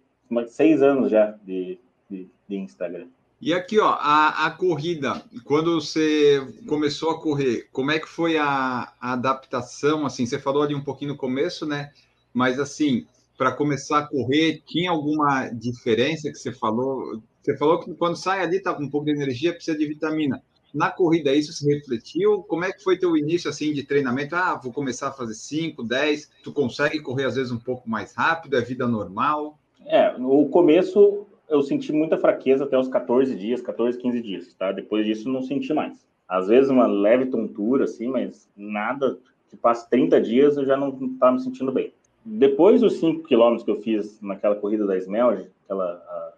seis anos já de, de, de Instagram. E aqui, ó, a, a, corrida, quando você começou a correr, como é que foi a, a, adaptação? Assim, você falou ali um pouquinho no começo, né? Mas assim, para começar a correr, tinha alguma diferença que você falou? Você falou que quando sai ali tá com um pouco de energia, precisa de vitamina. Na corrida isso se refletiu? Como é que foi teu início assim de treinamento? Ah, vou começar a fazer 5, 10. Tu consegue correr às vezes um pouco mais rápido? É vida normal? É, no começo eu senti muita fraqueza até os 14 dias, 14, 15 dias, tá? Depois disso não senti mais. Às vezes uma leve tontura, assim, mas nada que passe 30 dias eu já não estava me sentindo bem. Depois dos 5 quilômetros que eu fiz naquela corrida da Smelge, aquela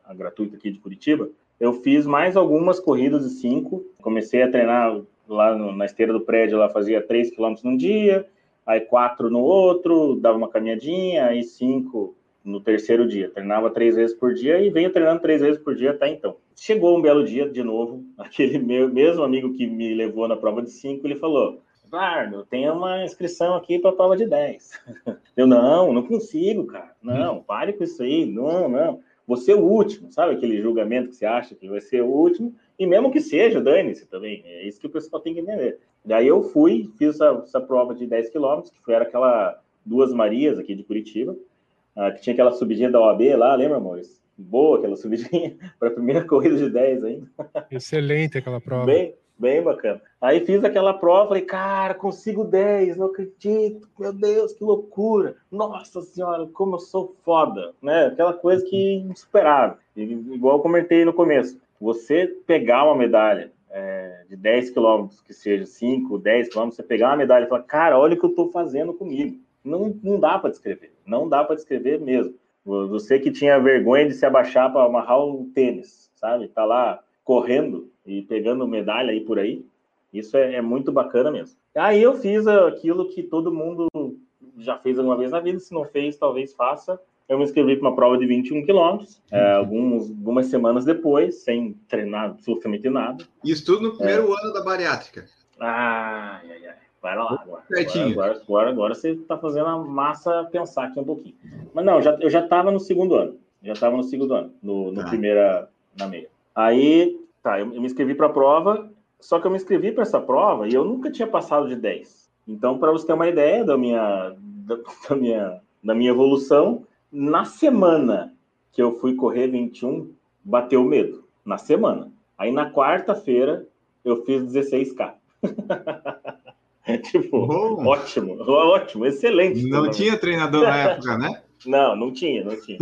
a, a gratuita aqui de Curitiba, eu fiz mais algumas corridas de 5. Comecei a treinar lá no, na esteira do prédio, lá fazia 3 quilômetros num dia, aí 4 no outro, dava uma caminhadinha, aí 5 no terceiro dia. Treinava três vezes por dia e venho treinando três vezes por dia até então. Chegou um belo dia, de novo, aquele meu, mesmo amigo que me levou na prova de cinco, ele falou: Varno, tem uma inscrição aqui para a prova de 10. Eu, não, não consigo, cara. Não, pare com isso aí. Não, não. Você é o último, sabe aquele julgamento que você acha que vai ser o último? E mesmo que seja, dane-se também. É isso que o pessoal tem que entender. Daí eu fui, fiz essa, essa prova de 10 quilômetros, que foi era aquela Duas Marias aqui de Curitiba ah, que tinha aquela subidinha da OAB lá, lembra, amores? Boa aquela subidinha para a primeira corrida de 10 ainda. Excelente aquela prova. Bem, bem bacana. Aí fiz aquela prova, falei, cara, consigo 10, não acredito, meu Deus, que loucura. Nossa senhora, como eu sou foda, né? Aquela coisa que insuperável. Igual eu comentei no começo, você pegar uma medalha é, de 10 quilômetros, que seja 5, 10 quilômetros, você pegar uma medalha e falar, cara, olha o que eu estou fazendo comigo não, não dá para descrever, não dá para descrever mesmo. Você que tinha vergonha de se abaixar para amarrar o tênis, sabe? Tá lá correndo e pegando medalha aí por aí. Isso é, é, muito bacana mesmo. Aí eu fiz aquilo que todo mundo já fez alguma vez na vida, se não fez, talvez faça. Eu me inscrevi para uma prova de 21 quilômetros, é, uhum. alguns, algumas semanas depois, sem treinar absolutamente nada. Isso tudo no primeiro é. ano da bariátrica. Ai, ai, ai. Vai lá agora. Agora, agora, agora, você está fazendo a massa pensar aqui um pouquinho. Mas não, já, eu já estava no segundo ano. Já estava no segundo ano, no, no tá. primeira, na meia. Aí, tá, eu, eu me inscrevi para a prova, só que eu me inscrevi para essa prova e eu nunca tinha passado de 10. Então, para você ter uma ideia da minha, da, da, minha, da minha evolução, na semana que eu fui correr 21, bateu medo. Na semana. Aí, na quarta-feira, eu fiz 16K. tipo, ótimo, ótimo, excelente. Não tinha treinador na época, né? Não, não tinha, não tinha.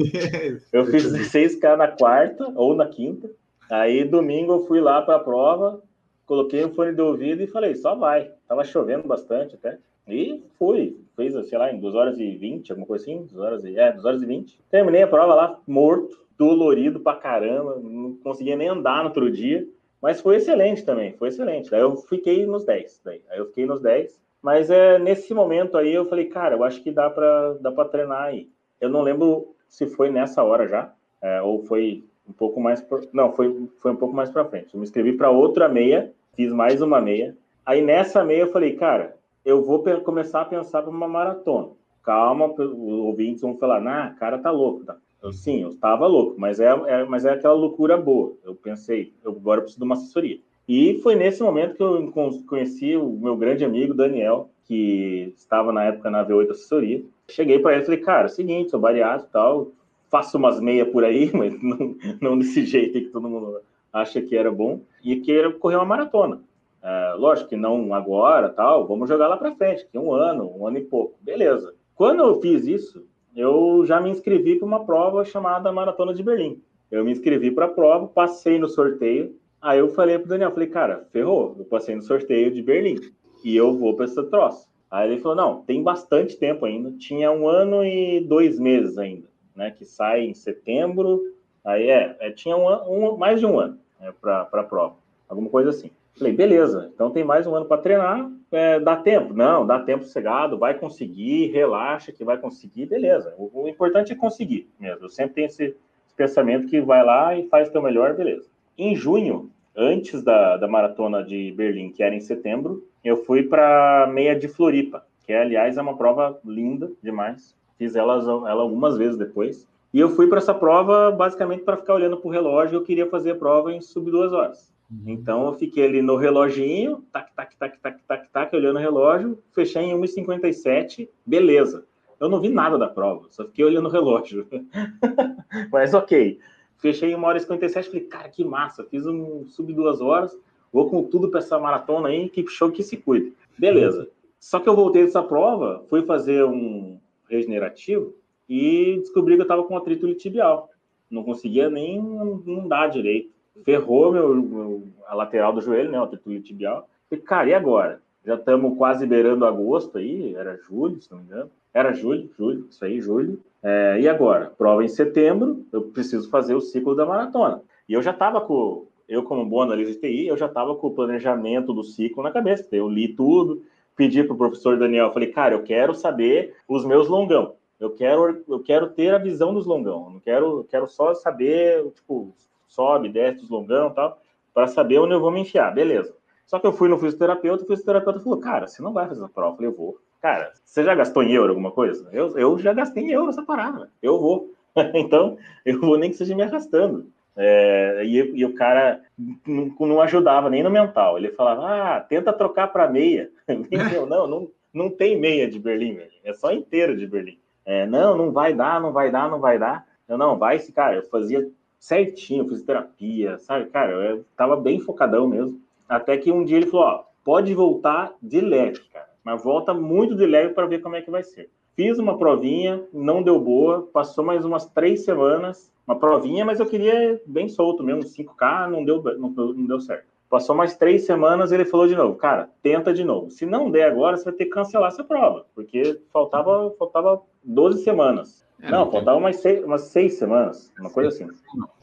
Eu fiz 16K na quarta ou na quinta. Aí domingo eu fui lá para a prova, coloquei o fone de ouvido e falei, só vai. Tava chovendo bastante até. E fui. Fez, sei lá, em 2 horas e 20, alguma coisa assim. 2 horas e, é, 2 horas e 20. Terminei a prova lá, morto, dolorido pra caramba. Não conseguia nem andar no outro dia. Mas foi excelente também, foi excelente. Daí eu fiquei nos 10. Daí. Aí eu fiquei nos 10. Mas é nesse momento aí eu falei, cara, eu acho que dá para dá pra treinar aí. Eu não lembro se foi nessa hora já, é, ou foi um pouco mais. Por... Não, foi, foi um pouco mais para frente. Eu me inscrevi para outra meia, fiz mais uma meia. Aí nessa meia eu falei, cara, eu vou começar a pensar para uma maratona. Calma, os ouvintes vão falar, nah, cara tá louco. Tá? Eu, sim, eu estava louco, mas é, é, mas é aquela loucura boa. Eu pensei, eu agora preciso de uma assessoria. E foi nesse momento que eu conheci o meu grande amigo Daniel, que estava na época na V8 Assessoria. Cheguei para ele e falei, cara, é o seguinte, sou bariátrico e tal, faço umas meias por aí, mas não, não desse jeito que todo mundo acha que era bom, e queira correr uma maratona. É, lógico que não agora, tal, vamos jogar lá para frente, que um ano, um ano e pouco, beleza. Quando eu fiz isso, eu já me inscrevi para uma prova chamada Maratona de Berlim. Eu me inscrevi para a prova, passei no sorteio. Aí eu falei para o Daniel, falei, cara, ferrou, eu passei no sorteio de Berlim e eu vou para essa troça. Aí ele falou, não, tem bastante tempo ainda. Tinha um ano e dois meses ainda, né? Que sai em setembro. Aí é, é tinha um, um, mais de um ano né, para a prova, alguma coisa assim. Falei, beleza, então tem mais um ano para treinar, é, dá tempo? Não, dá tempo sossegado, vai conseguir, relaxa que vai conseguir, beleza. O, o, importante é conseguir mesmo. Eu sempre tenho esse, pensamento que vai lá e faz o teu melhor, beleza. Em junho, antes da, da maratona de Berlim, que era em setembro, eu fui para meia de Floripa, que aliás é uma prova linda demais. Fiz ela, ela algumas vezes depois. E eu fui para essa prova basicamente para ficar olhando para o relógio. Eu queria fazer a prova em sub duas horas. Uhum. Então eu fiquei ali no reloginho, tac, tac, tac, tac, tac, tac, olhando o relógio, fechei em 1,57, beleza. Eu não vi nada da prova, só fiquei olhando o relógio. Mas ok. Fechei em 1 hora e 57, falei, cara, que massa, fiz um sub duas horas, vou com tudo para essa maratona aí, que show que se cuide. Beleza. Só que eu voltei dessa prova, fui fazer um regenerativo e descobri que eu estava com atrito tibial. Não conseguia nem andar direito ferrou meu, meu, a lateral do joelho, né? O atrito tibial. E, cara, e agora? Já estamos quase beirando agosto aí, era julho, se não me engano. Era julho, julho, isso aí, julho. É, e agora? Prova em setembro, eu preciso fazer o ciclo da maratona. E eu já estava com, eu como bom analista de TI, eu já estava com o planejamento do ciclo na cabeça. Eu li tudo, pedi para o professor Daniel, falei, cara, eu quero saber os meus longão. Eu quero, eu quero ter a visão dos longão. Eu não quero, quero só saber, tipo, sobe, desce os longão e tal, para saber onde eu vou me enfiar, beleza. Só que eu fui no fisioterapeuta, o fisioterapeuta falou, cara, você não vai fazer essa prova. Eu falei, eu vou. Cara, você já gastou em euro alguma coisa? Eu, eu já gastei em euro essa parada, eu vou. então, eu vou nem que seja me arrastando. É, e, e, o cara não, não, ajudava nem no mental. Ele falava, ah, tenta trocar para meia. Eu, não, não, não tem meia de Berlim, é só inteiro de Berlim. É, não, não vai dar, não vai dar, não vai dar. Eu, não, vai esse cara. Eu fazia certinho, fiz terapia, sabe? Cara, eu tava bem focadão mesmo. Até que um dia ele falou: ó, pode voltar de leve, cara, mas volta muito de leve para ver como é que vai ser. Fiz uma provinha, não deu boa, passou mais umas três semanas, uma provinha, mas eu queria bem solto mesmo, 5K, não deu, não, não deu certo. Passou mais três semanas, ele falou de novo, cara, tenta de novo. Se não der agora, você vai ter que cancelar essa prova, porque faltava, faltava 12 semanas. É, não, faltava umas seis, umas seis semanas, uma coisa assim.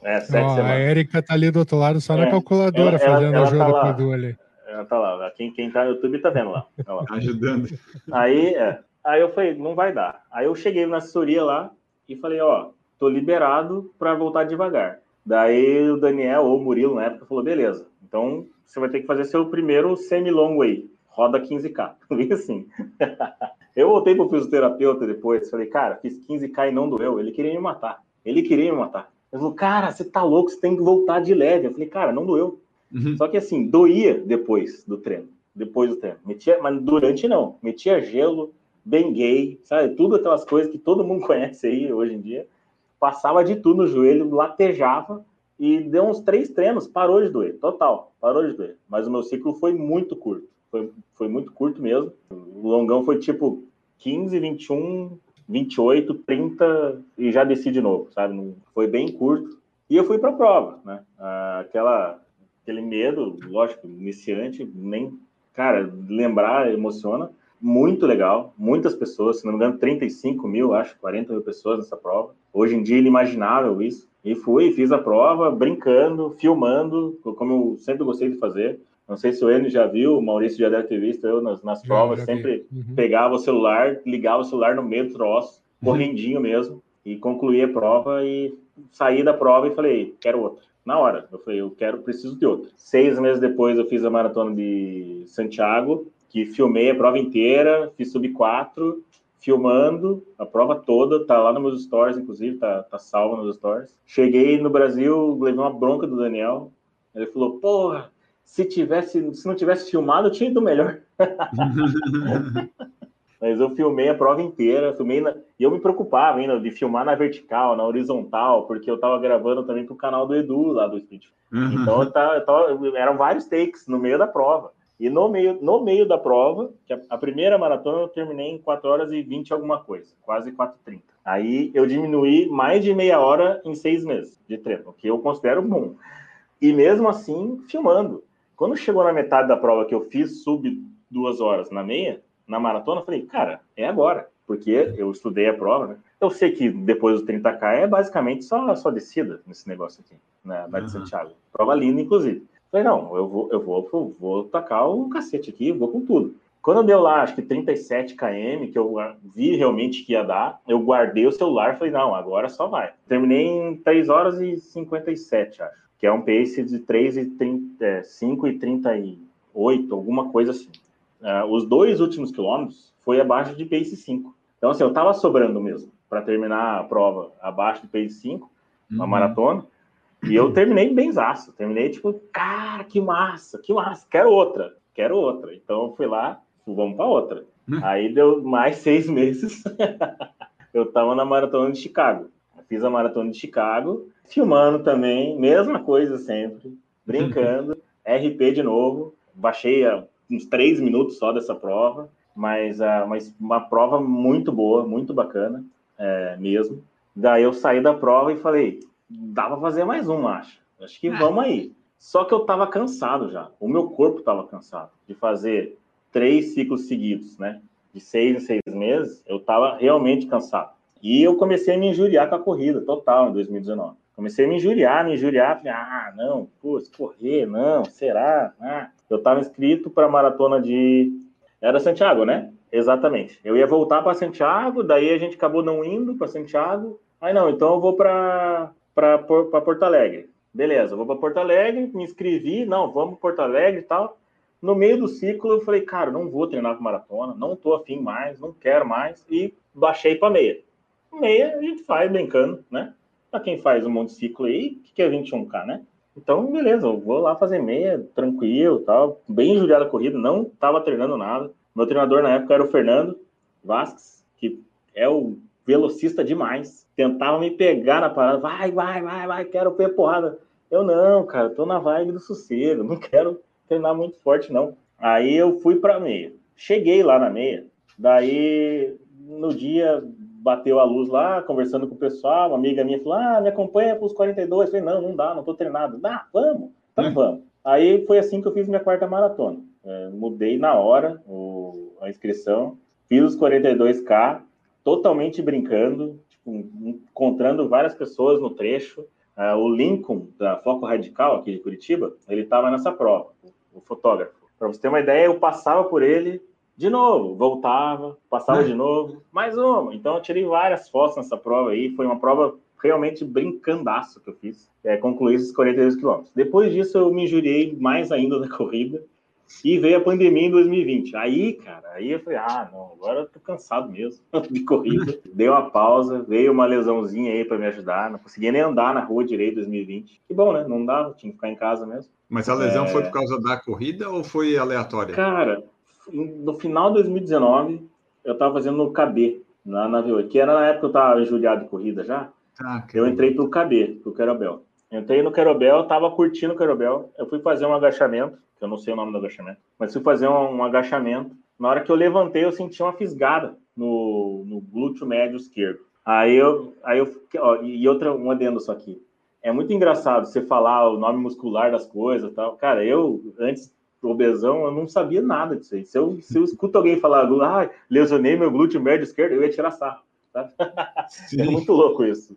É, sete oh, semanas. A Erika tá ali do outro lado, só é, na calculadora, ela, fazendo ela, ela ajuda tá do ali. Ela tá lá, quem, quem tá no YouTube tá vendo lá. Tá lá. Ajudando. Aí, é, aí eu falei, não vai dar. Aí eu cheguei na assessoria lá e falei, ó, tô liberado para voltar devagar. Daí o Daniel, ou o Murilo na época, falou, beleza, então você vai ter que fazer seu primeiro semi-long way, roda 15K. E assim. Eu voltei pro fisioterapeuta depois, falei, cara, fiz 15K e não doeu. Ele queria me matar. Ele queria me matar. Ele falou, cara, você tá louco, você tem que voltar de leve. Eu falei, cara, não doeu. Uhum. Só que assim, doía depois do treino. Depois do treino. Metia, mas durante não. Metia gelo, bem gay, sabe? Tudo aquelas coisas que todo mundo conhece aí hoje em dia. Passava de tudo no joelho, latejava e deu uns três treinos, parou de doer. Total, parou de doer. Mas o meu ciclo foi muito curto. Foi, foi muito curto mesmo. O longão foi tipo 15, 21, 28, 30 e já desci de novo, sabe? Foi bem curto. E eu fui para a prova, né? Aquela, aquele medo, lógico, iniciante, nem, cara, lembrar emociona. Muito legal, muitas pessoas, se não me engano, 35 mil, acho, 40 mil pessoas nessa prova. Hoje em dia, inimaginável isso. E fui, fiz a prova, brincando, filmando, como eu sempre gostei de fazer. Não sei se o Enio já viu, o Maurício já deve ter visto eu nas, nas já, provas, já sempre uhum. pegava o celular, ligava o celular no meio do troço, uhum. correndinho mesmo, e concluía a prova e saí da prova e falei, quero outra. Na hora, eu falei, eu quero, preciso de outra. Seis meses depois eu fiz a maratona de Santiago, que filmei a prova inteira, fiz sub 4 filmando a prova toda, tá lá nos meus stories, inclusive, tá, tá salvo nos stories. Cheguei no Brasil, levei uma bronca do Daniel. Ele falou, porra, se tivesse, se não tivesse filmado, eu tinha ido melhor. Mas eu filmei a prova inteira, filmei na... e eu me preocupava ainda de filmar na vertical, na horizontal, porque eu tava gravando também pro canal do Edu lá do Speed. Uhum. Então eu tava, eu tava... eram vários takes no meio da prova. E no meio, no meio da prova, que a, a primeira maratona eu terminei em 4 horas e 20 alguma coisa, quase 4h30. Aí eu diminuí mais de meia hora em seis meses de treino, que eu considero bom. E mesmo assim, filmando. Quando chegou na metade da prova que eu fiz sub duas horas na meia, na maratona, eu falei, cara, é agora. Porque eu estudei a prova, né? Eu sei que depois do 30K é basicamente só, só descida nesse negócio aqui, na, uhum. de Santiago. Prova linda, inclusive. Falei, não, eu vou, eu vou, eu vou tacar o cacete aqui, vou com tudo. Quando deu lá, acho que 37 km, que eu vi realmente que ia dar, eu guardei o celular e falei, não, agora só vai. Terminei em 3 horas e 57, acho, que é um pace de 3 e 30, é, 5 e 38, alguma coisa assim. Uh, os dois últimos quilômetros foi abaixo de pace 5. Então, assim, eu tava sobrando mesmo para terminar a prova abaixo de pace 5, uma uhum. maratona. E eu terminei bem zaço. Terminei tipo, cara, que massa, que massa, quero outra, quero outra. Então eu fui lá, vamos para outra. Hum. Aí deu mais seis meses. eu tava na maratona de Chicago. Fiz a maratona de Chicago, filmando também, mesma coisa sempre, brincando, RP de novo. Baixei uns três minutos só dessa prova, mas, uh, mas uma prova muito boa, muito bacana é, mesmo. Daí eu saí da prova e falei, dá para fazer mais um, acho. Acho que é. vamos aí. Só que eu estava cansado já. O meu corpo estava cansado de fazer três ciclos seguidos, né? De seis em seis meses, eu estava realmente cansado. E eu comecei a me injuriar com a corrida total em 2019. Comecei a me injuriar, me injuriar. Falei, ah, não, putz, correr, não, será? Ah. Eu estava inscrito para a maratona de. Era Santiago, né? Exatamente. Eu ia voltar para Santiago, daí a gente acabou não indo para Santiago. Aí não, então eu vou para para Porto Alegre. Beleza, vou para Porto Alegre, me inscrevi, não, vamos para Porto Alegre e tal. No meio do ciclo, eu falei, cara, não vou treinar com maratona, não tô afim mais, não quero mais, e baixei para meia. Meia a gente faz brincando, né? Para quem faz um monte de ciclo aí, que é 21K, né? Então, beleza, eu vou lá fazer meia, tranquilo, tal, bem judiada a corrida, não tava treinando nada. Meu treinador na época era o Fernando Vasques, que é o velocista demais. Tentava me pegar na parada, vai, vai, vai, vai, quero ver porrada. Eu não, cara, tô na vibe do sossego, não quero treinar muito forte, não. Aí eu fui pra meia. Cheguei lá na meia, daí no dia bateu a luz lá, conversando com o pessoal, uma amiga minha falou, ah, me acompanha para os 42. Eu falei, não, não dá, não tô treinado. Dá, vamos, então vamos. Aí foi assim que eu fiz minha quarta maratona. É, mudei na hora o, a inscrição, fiz os 42K, totalmente brincando, tipo, encontrando várias pessoas no trecho. Uh, o Lincoln, da Foco Radical, aqui de Curitiba, ele estava nessa prova, o, fotógrafo. Para você ter uma ideia, eu passava por ele de novo, voltava, passava de novo, mais uma. Então, eu tirei várias fotos nessa prova aí. Foi uma prova realmente brincandaço que eu fiz. É, concluí esses 42 quilômetros. Depois disso, eu me injuriei mais ainda na corrida e veio a pandemia em 2020. Aí, cara, aí eu falei, ah, não, agora eu tô cansado mesmo de corrida. Dei uma pausa, veio uma lesãozinha aí para me ajudar. Não conseguia nem andar na rua direito em 2020. Que bom, né? Não dava, tinha que ficar em casa mesmo. Mas a lesão é... foi por causa da corrida ou foi aleatória? Cara, no final de 2019, eu tava fazendo no KB, na na V8, que era na época que eu tava judiado de corrida já. Ah, eu entrei pro KB, pro Querobel. Entrei no Querobel, tava curtindo o Querobel. Eu fui fazer um agachamento que eu não sei o nome do agachamento, mas fui fazer um, um agachamento. Na hora que eu levantei, eu senti uma fisgada no, no glúteo médio esquerdo. Aí eu, aí eu, ó, e outra, um adendo só aqui. É muito engraçado você falar o nome muscular das coisas tal. Cara, eu, antes do obesão, eu não sabia nada disso aí. Se eu, se eu escuto alguém falar, ah, lesionei meu glúteo médio esquerdo, eu ia tirar sarro. Tá? É muito louco isso.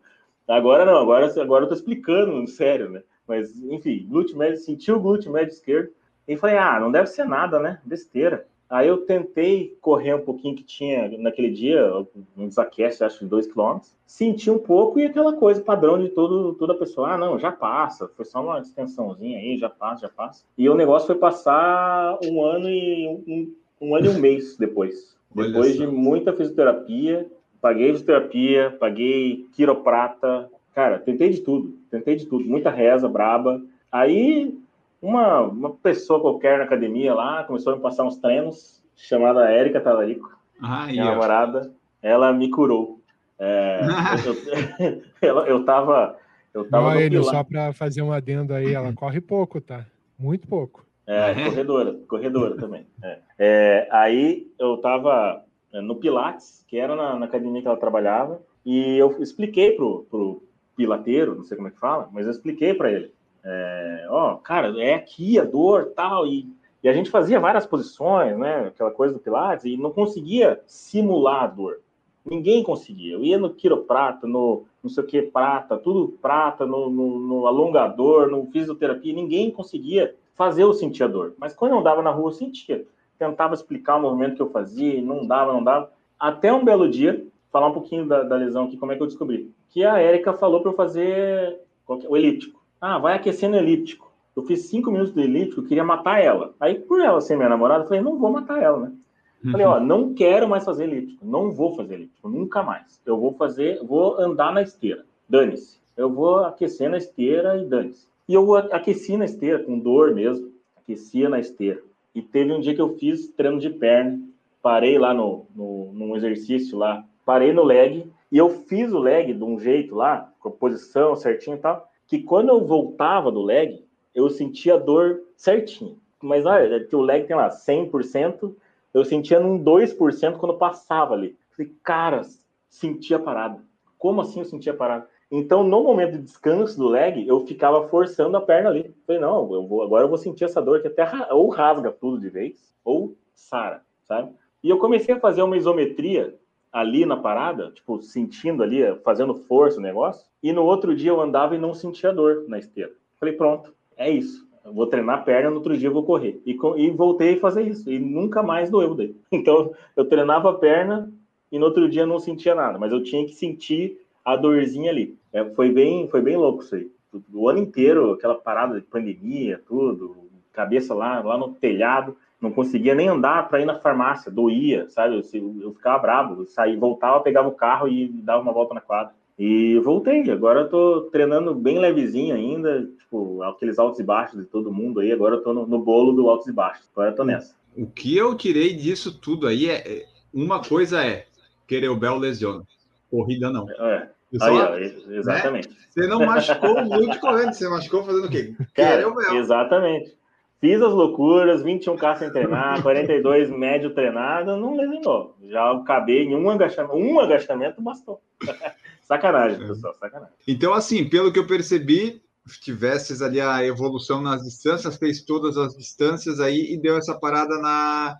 Agora não, agora, agora eu tô explicando, sério, né? Mas, enfim, glúteo médio, senti o glúteo médio esquerdo, e falei, ah, não deve ser nada, né? Besteira. Aí eu tentei correr um pouquinho que tinha naquele dia, um desaquece, acho, de dois quilômetros. Senti um pouco e aquela coisa padrão de todo, toda pessoa. Ah, não, já passa. Foi só uma extensãozinha aí, já passa, já passa. E o negócio foi passar um ano e um, um ano e um mês depois. Depois de muita fisioterapia, paguei fisioterapia, paguei quiroprata, cara, tentei de tudo, tentei de tudo, muita reza braba. Aí uma, uma pessoa qualquer na academia lá começou a me passar uns treinos, chamada Érica Talarico, Ah, minha e ó. namorada, ela me curou. É, eu, eu, eu tava, eu tava Enio, pilar. só para fazer um adendo aí, ela corre pouco, tá? Muito pouco. É, É. corredora, corredora também. É. É, aí eu tava no Pilates, que era na, na academia que ela trabalhava, e eu expliquei pro, pro pilateiro, não sei como é que fala, mas eu expliquei para ele. É, ó, cara, é aqui a dor tal, e, e a gente fazia várias posições, né? Aquela coisa do Pilates, e não conseguia simular a dor. Ninguém conseguia. Eu ia no quiroprata, no não sei o que, prata, tudo prata, no, no, no alongador, no fisioterapia, ninguém conseguia fazer eu sentir a dor. Mas quando eu andava na rua, eu sentia. Tentava explicar o movimento que eu fazia, e não dava, não dava. Até um belo dia, falar um pouquinho da, da lesão aqui, como é que eu descobri. Que a Érica falou para eu fazer o elíptico. Ah, vai aquecendo o elíptico. Eu fiz cinco minutos do elíptico, eu queria matar ela. Aí, por ela ser minha namorada, eu falei, não vou matar ela, né? Falei, ó, não quero mais fazer elíptico, não vou fazer elíptico, nunca mais. Eu vou fazer, vou andar na esteira, dane-se. Eu vou aquecer na esteira e dane-se. E eu aqueci na esteira, com dor mesmo, aquecia na esteira. E teve um dia que eu fiz treino de perna, parei lá no, no, num exercício lá, parei no leg, e eu fiz o leg de um jeito lá, com a posição certinho e tal, que quando eu voltava do leg, eu sentia a dor certinho. Mas olha, que o leg tem lá 100%, eu sentia num 2% quando passava ali. Falei, cara, sentia parada. Como assim eu sentia parada? Então, no momento de descanso do leg, eu ficava forçando a perna ali. Falei, não, eu vou, agora eu vou sentir essa dor que até ou rasga tudo de vez, ou sara, sabe? E eu comecei a fazer uma isometria ali na parada, tipo, sentindo ali, fazendo força o negócio. E no outro dia eu andava e não sentia dor na esteira. Falei, pronto, é isso. Eu vou treinar a perna, no outro dia eu vou correr. E, e voltei a fazer isso. E nunca mais doeu daí. Então, eu treinava a perna e no outro dia não sentia nada. Mas eu tinha que sentir a dorzinha ali. É, foi, bem, foi bem louco isso aí. O ano inteiro, aquela parada de pandemia, tudo, cabeça lá, lá no telhado, não conseguia nem andar para ir na farmácia, doía, sabe? Eu, eu ficava bravo, eu saía, voltava, pegava o carro e dava uma volta na quadra. E voltei, agora eu tô treinando bem levezinho ainda, tipo, aqueles altos e baixos de todo mundo aí, agora eu tô no, no bolo do altos e baixos, agora eu tô nessa. O que eu tirei disso tudo aí é, é- uma coisa é querer o Bel lesiona. Corrida não. É, Eu aí, ó, ex- exatamente. Você não machucou muito correndo, você machucou fazendo o quê? Cara, exatamente. Fiz as loucuras, 21K sem treinar, 42 médio treinado, não lesionou. Já acabei em um agachamento, um agachamento bastou. sacanagem, pessoal, sacanagem. Então, assim, pelo que eu percebi, tivesses ali a evolução nas distâncias, fez todas as distâncias aí e deu essa parada na,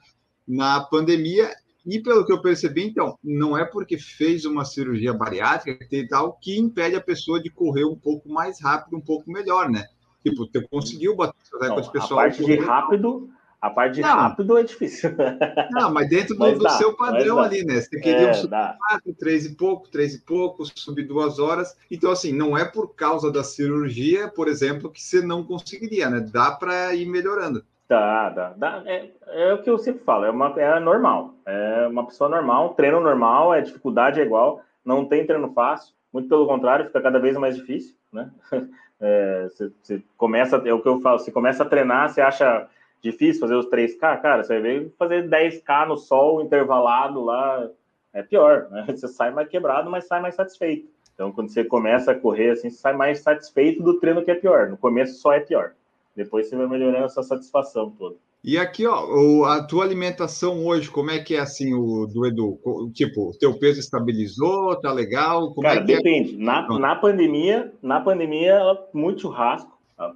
na pandemia. E pelo que eu percebi, então, não é porque fez uma cirurgia bariátrica e tal que impede a pessoa de correr um pouco mais rápido, um pouco melhor, né? Tipo, você conseguiu bater os Não, recordes a parte de rápido, a parte de Não. rápido é difícil. Não, mas dentro do, Mas do dá, seu padrão ali, né? Você queria É, dá. quatro, três e pouco, três e pouco, subir duas horas. Então, assim, não é por causa da cirurgia, por exemplo, que você não conseguiria, né? Dá para ir melhorando. Dá, dá, dá. É, é o que eu sempre falo, é, uma, é normal. É uma pessoa normal, treino normal, é dificuldade é igual, não tem treino fácil, muito pelo contrário, fica cada vez mais difícil, né? É, você, você começa, é o que eu falo, você começa a treinar, você acha difícil fazer os 3K, cara, você vai fazer 10K no sol intervalado lá, é pior, né? Você sai mais quebrado, mas sai mais satisfeito. Então, quando você começa a correr assim, você sai mais satisfeito do treino que é pior. No começo só é pior. Depois você vai melhorando essa satisfação toda. E aqui, ó, a tua alimentação hoje, como é que é assim, o do Edu? Tipo, o teu peso estabilizou, tá legal? Como Cara, é é? depende. Na, na pandemia, na pandemia, muito churrasco,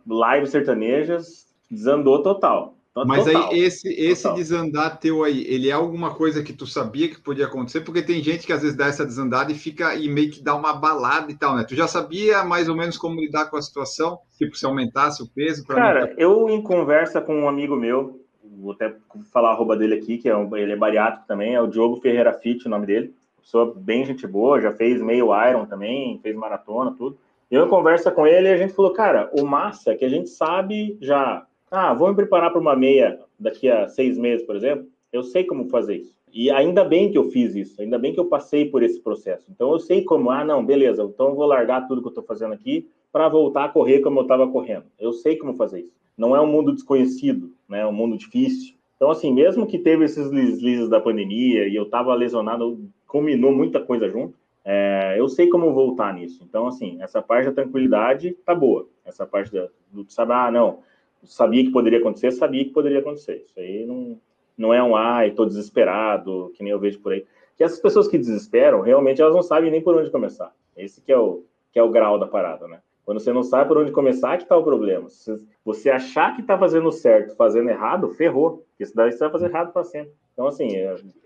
live sertanejas, desandou total. Mas Total. aí, esse, esse Total. desandar teu aí, ele é alguma coisa que tu sabia que podia acontecer? Porque tem gente que às vezes dá essa desandada e fica e meio que dá uma balada e tal, né? Tu já sabia mais ou menos como lidar com a situação? Tipo, se aumentasse o peso Cara, eu em conversa com um amigo meu, vou até falar a arroba dele aqui, que é um, ele é bariátrico também, é o Diogo Ferreira Fit, o nome dele. Pessoa bem gente boa, já fez meio Iron também, fez maratona, tudo. Eu em conversa com ele e a gente falou, cara, o massa é que a gente sabe já. Ah, vou me preparar para uma meia daqui a seis meses, por exemplo. Eu sei como fazer isso. E ainda bem que eu fiz isso, ainda bem que eu passei por esse processo. Então eu sei como, ah, não, beleza, então eu vou largar tudo que eu estou fazendo aqui para voltar a correr como eu estava correndo. Eu sei como fazer isso. Não é um mundo desconhecido, né? É um mundo difícil. Então, assim, mesmo que teve esses deslizes da pandemia e eu estava lesionado, combinou muita coisa junto, é, eu sei como voltar nisso. Então, assim, essa parte da tranquilidade tá boa. Essa parte da, do saber, ah, não, sabia que poderia acontecer, sabia que poderia acontecer. Isso aí não, não é um, ai, tô desesperado, que nem eu vejo por aí. Que essas pessoas que desesperam, realmente elas não sabem nem por onde começar. Esse que é o, que é o grau da parada, né? Quando você não sabe por onde começar, que tá o problema. Se você achar que tá fazendo certo, fazendo errado, ferrou. Porque daí você vai fazer errado para sempre. Então, assim,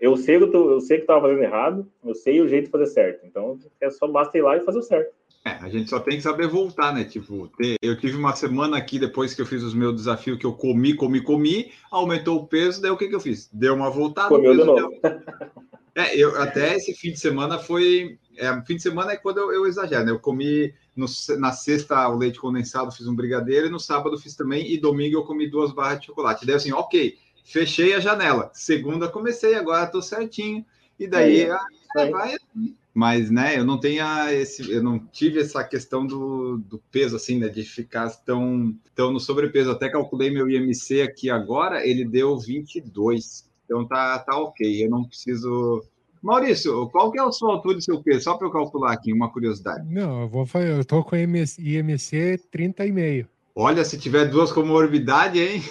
eu sei, que eu sei que estava fazendo errado, eu sei o jeito de fazer certo. Então, é só basta ir lá e fazer o certo. É, a gente só tem que saber voltar, né? Tipo, ter... eu tive uma semana aqui depois que eu fiz os meus desafios que eu comi, comi, comi, aumentou o peso, daí o que, que eu fiz? Deu uma voltada. Comeu de novo. Deu... É, eu até esse fim de semana foi. É, fim de semana é quando eu, eu exagero, né? Eu comi no, na sexta o leite condensado, fiz um brigadeiro, e no sábado fiz também, e domingo eu comi duas barras de chocolate. Daí assim, ok fechei a janela. Segunda comecei, agora estou certinho. E daí é, vai assim. Mas, né, eu não tenho esse, eu não tive essa questão do, do peso, assim, né, de ficar tão, tão no sobrepeso. Até calculei meu IMC aqui agora, ele deu 22. Então tá, tá ok, eu não preciso. Maurício, qual que é a sua altura e seu peso? Só para eu calcular aqui, uma curiosidade. Não, eu vou fazer, eu tô com IMC, IMC 30,5. Olha, se tiver duas comorbidades, hein?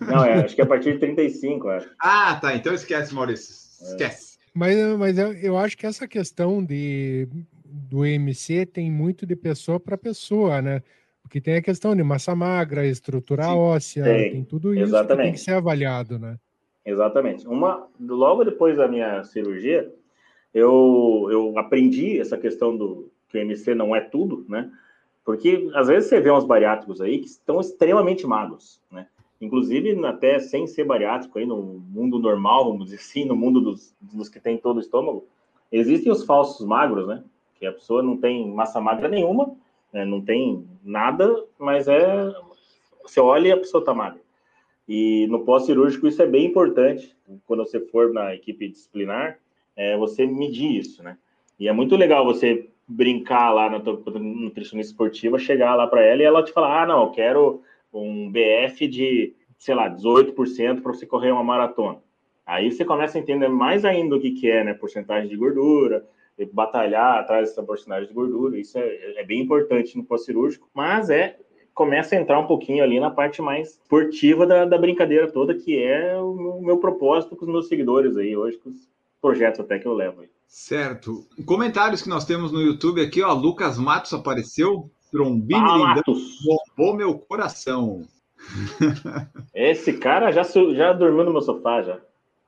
Não, é, acho que é a partir de 35, acho. Ah, tá. Então esquece, Maurício. Esquece. É. Mas, mas eu, eu acho que essa questão de, do EMC tem muito de pessoa para pessoa, né? Porque tem a questão de massa magra, estrutura Sim, óssea, tem, tem tudo isso Exatamente. que tem que ser avaliado, né? Exatamente. Uma, logo depois da minha cirurgia, eu, eu aprendi essa questão do que o EMC não é tudo, né? Porque às vezes você vê uns bariátricos aí que estão extremamente magros, né? Inclusive até sem ser bariátrico, aí no mundo normal, vamos dizer assim, no mundo dos, dos que tem todo o estômago, existem os falsos magros, né? Que a pessoa não tem massa magra nenhuma, né? não tem nada, mas é. Você olha e a pessoa tá magra. E no pós-cirúrgico isso é bem importante. Quando você for na equipe disciplinar, é você medir isso, né? E é muito legal você brincar lá na tua nutricionista esportiva, chegar lá para ela e ela te falar: ah, não, eu quero um BF de, sei lá, 18% para você correr uma maratona. Aí você começa a entender mais ainda o que, que é, né? Porcentagem de gordura, batalhar atrás dessa porcentagem de gordura. Isso é, é bem importante no pós-cirúrgico, mas é começa a entrar um pouquinho ali na parte mais esportiva da, da brincadeira toda, que é o meu propósito com os meus seguidores aí hoje, com os projetos até que eu levo aí. Certo. Comentários que nós temos no YouTube aqui, ó, Lucas Matos apareceu. Trombini ah, roubou meu coração. Esse cara já, já dormiu no meu sofá já.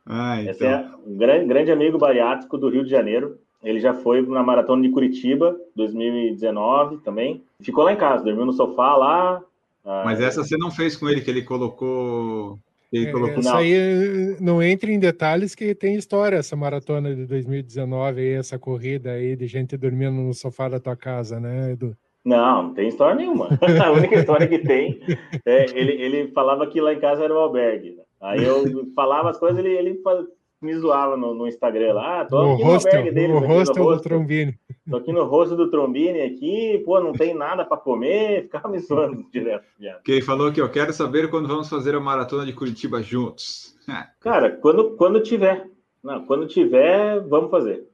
Ah, então. Esse é um grande, grande amigo bariátrico do Rio de Janeiro. Ele já foi na maratona de Curitiba, 2019 também. Ficou lá em casa, dormiu no sofá lá. Ah, Mas essa você não fez com ele, que ele colocou. Ele é, colocou... Essa aí não entre em detalhes que tem história, essa maratona de 2019 aí, essa corrida aí de gente dormindo no sofá da tua casa, né, Edu? Não, não tem história nenhuma. A única história que tem é ele, ele falava que lá em casa era o albergue. Aí eu falava as coisas, ele, ele me zoava no, no Instagram lá. Ah, tô aqui no, hostel, albergue dele. Hostel do Trombini. Tô aqui no rosto do Trombini aqui, pô, não tem nada para comer, ficava me zoando direto. Quem falou que eu quero saber quando vamos fazer a maratona de Curitiba juntos. Cara, quando, quando tiver. Não, quando tiver, vamos fazer.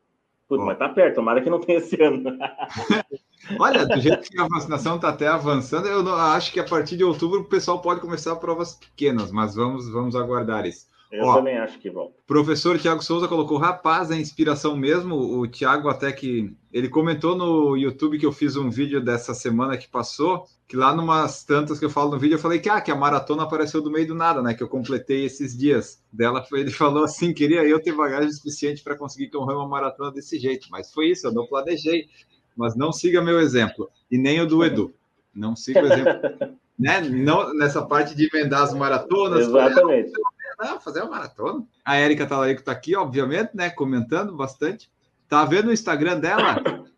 Putz, mas tá perto, tomara que não tenha esse ano. Olha, do jeito que a vacinação está até avançando, eu não, acho que a partir de outubro o pessoal pode começar provas pequenas, mas vamos, vamos aguardar isso. Eu Ó, também acho que vão. Professor Tiago Souza colocou, rapaz, é inspiração mesmo. O Tiago até que ele comentou no YouTube que eu fiz um vídeo dessa semana que passou, que lá numas tantas que eu falo no vídeo, eu falei que, ah, que a maratona apareceu do meio do nada, né? Que eu completei esses dias. Dela ele falou assim: queria eu ter bagagem suficiente para conseguir correr uma maratona desse jeito, mas foi isso, eu não planejei mas não siga meu exemplo, e nem o do Edu. Não siga o exemplo. né? Não nessa parte de emendar as maratonas. Exatamente. Não, fazer uma maratona. A Érica Talarico está aqui, obviamente, né? Comentando bastante. Tá vendo o Instagram dela?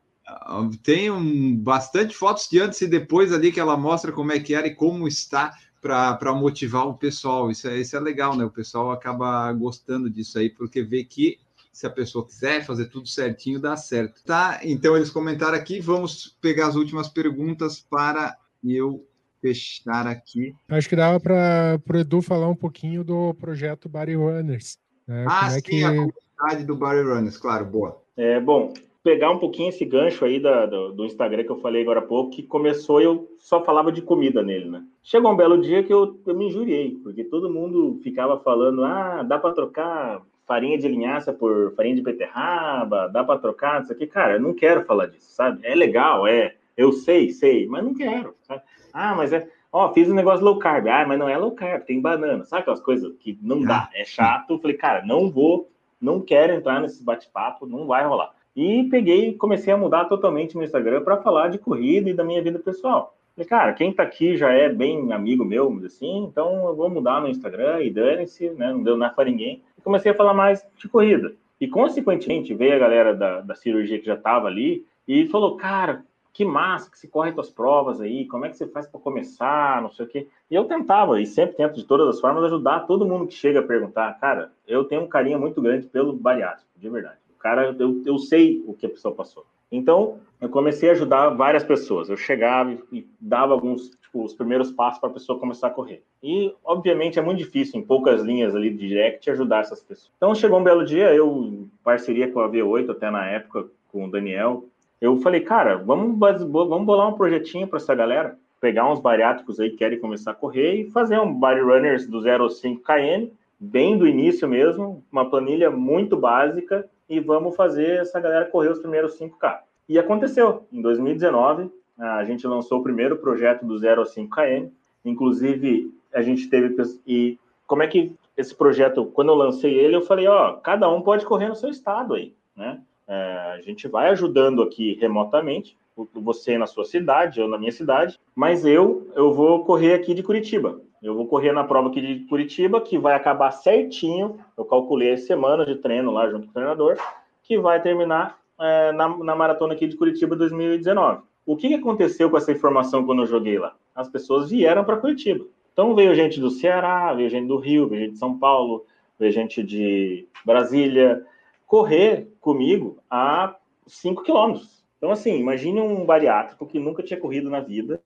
Tem um, bastante fotos de antes e depois ali que ela mostra como é que era e como está para motivar o pessoal. Isso é, isso é legal, né? O pessoal acaba gostando disso aí, porque vê que se a pessoa quiser fazer tudo certinho, dá certo. Tá? Então eles comentaram aqui, vamos pegar as últimas perguntas para eu fechar aqui. Acho que dava para o Edu falar um pouquinho do projeto Body Runners. Né? Ah, Como é sim, que... a comunidade do Body Runners, claro, boa. É, bom, pegar um pouquinho esse gancho aí da, do, do, Instagram que eu falei agora há pouco, que começou e eu só falava de comida nele, né? Chegou um belo dia que eu, eu me injuriei, porque todo mundo ficava falando, ah, dá para trocar farinha de linhaça por farinha de beterraba, dá para trocar, isso aqui. Cara, eu não quero falar disso, sabe? É legal, é, eu sei, sei, mas não quero, sabe? Ah, mas é, ó, fiz um negócio low carb, ah, mas não é low carb, tem banana, sabe aquelas coisas que não dá, é chato. Falei, cara, não vou, não quero entrar nesse bate-papo, não vai rolar. E peguei e comecei a mudar totalmente meu Instagram para falar de corrida e da minha vida pessoal. Falei, cara, quem tá aqui já é bem amigo meu, assim, então eu vou mudar no Instagram e dane-se, né? Não deu nada para ninguém. E comecei a falar mais de corrida. E, consequentemente, veio a galera da, da cirurgia que já tava ali e falou, cara, que massa que se corre tuas provas aí, como é que você faz para começar, não sei o quê. E eu tentava, e sempre tento de todas as formas, ajudar todo mundo que chega a perguntar. Cara, eu tenho um carinho muito grande pelo bariátrico, de verdade cara, eu, eu sei o que a pessoa passou. Então, eu comecei a ajudar várias pessoas. Eu chegava e dava alguns, tipo, os primeiros passos para a pessoa começar a correr. E, obviamente, é muito difícil, em poucas linhas ali de direct, ajudar essas pessoas. Então, chegou um belo dia, eu, em parceria com a V8, até na época, com o Daniel, eu falei, cara, vamos, vamos bolar um projetinho para essa galera, pegar uns bariátricos aí que querem começar a correr e fazer um body runners do 0 ao 5 km, bem do início mesmo, uma planilha muito básica, e vamos fazer essa galera correr os primeiros 5K. E aconteceu. Em 2019, a gente lançou o primeiro projeto do 0 ao 5 km. Inclusive, a gente teve. E como é que esse projeto, quando eu lancei ele, eu falei: ó, cada um pode correr no seu estado aí, né? É, a gente vai ajudando aqui remotamente, você na sua cidade, eu na minha cidade, mas eu eu vou correr aqui de Curitiba. Eu vou correr na prova aqui de Curitiba, que vai acabar certinho. Eu calculei as semanas de treino lá junto com o treinador, que vai terminar é, na, na, maratona aqui de Curitiba 2019. O que aconteceu com essa informação quando eu joguei lá? As pessoas vieram para Curitiba. Então veio gente do Ceará, veio gente do Rio, veio gente de São Paulo, veio gente de Brasília, correr comigo a 5 quilômetros. Então, assim, imagine um bariátrico que nunca tinha corrido na vida.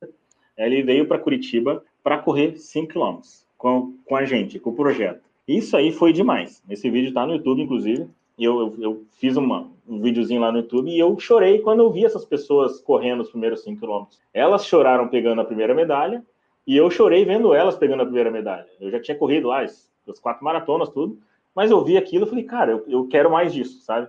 Ele veio para Curitiba para correr 5 km com, com a gente, com o projeto. Isso aí foi demais. Esse vídeo está no YouTube, inclusive. Eu, eu, eu, fiz uma, um videozinho lá no YouTube e eu chorei quando eu vi essas pessoas correndo os primeiros 5 km. Elas choraram pegando a primeira medalha e eu chorei vendo elas pegando a primeira medalha. Eu já tinha corrido lá as, as quatro maratonas, tudo, mas eu vi aquilo e falei, cara, eu, eu quero mais disso, sabe?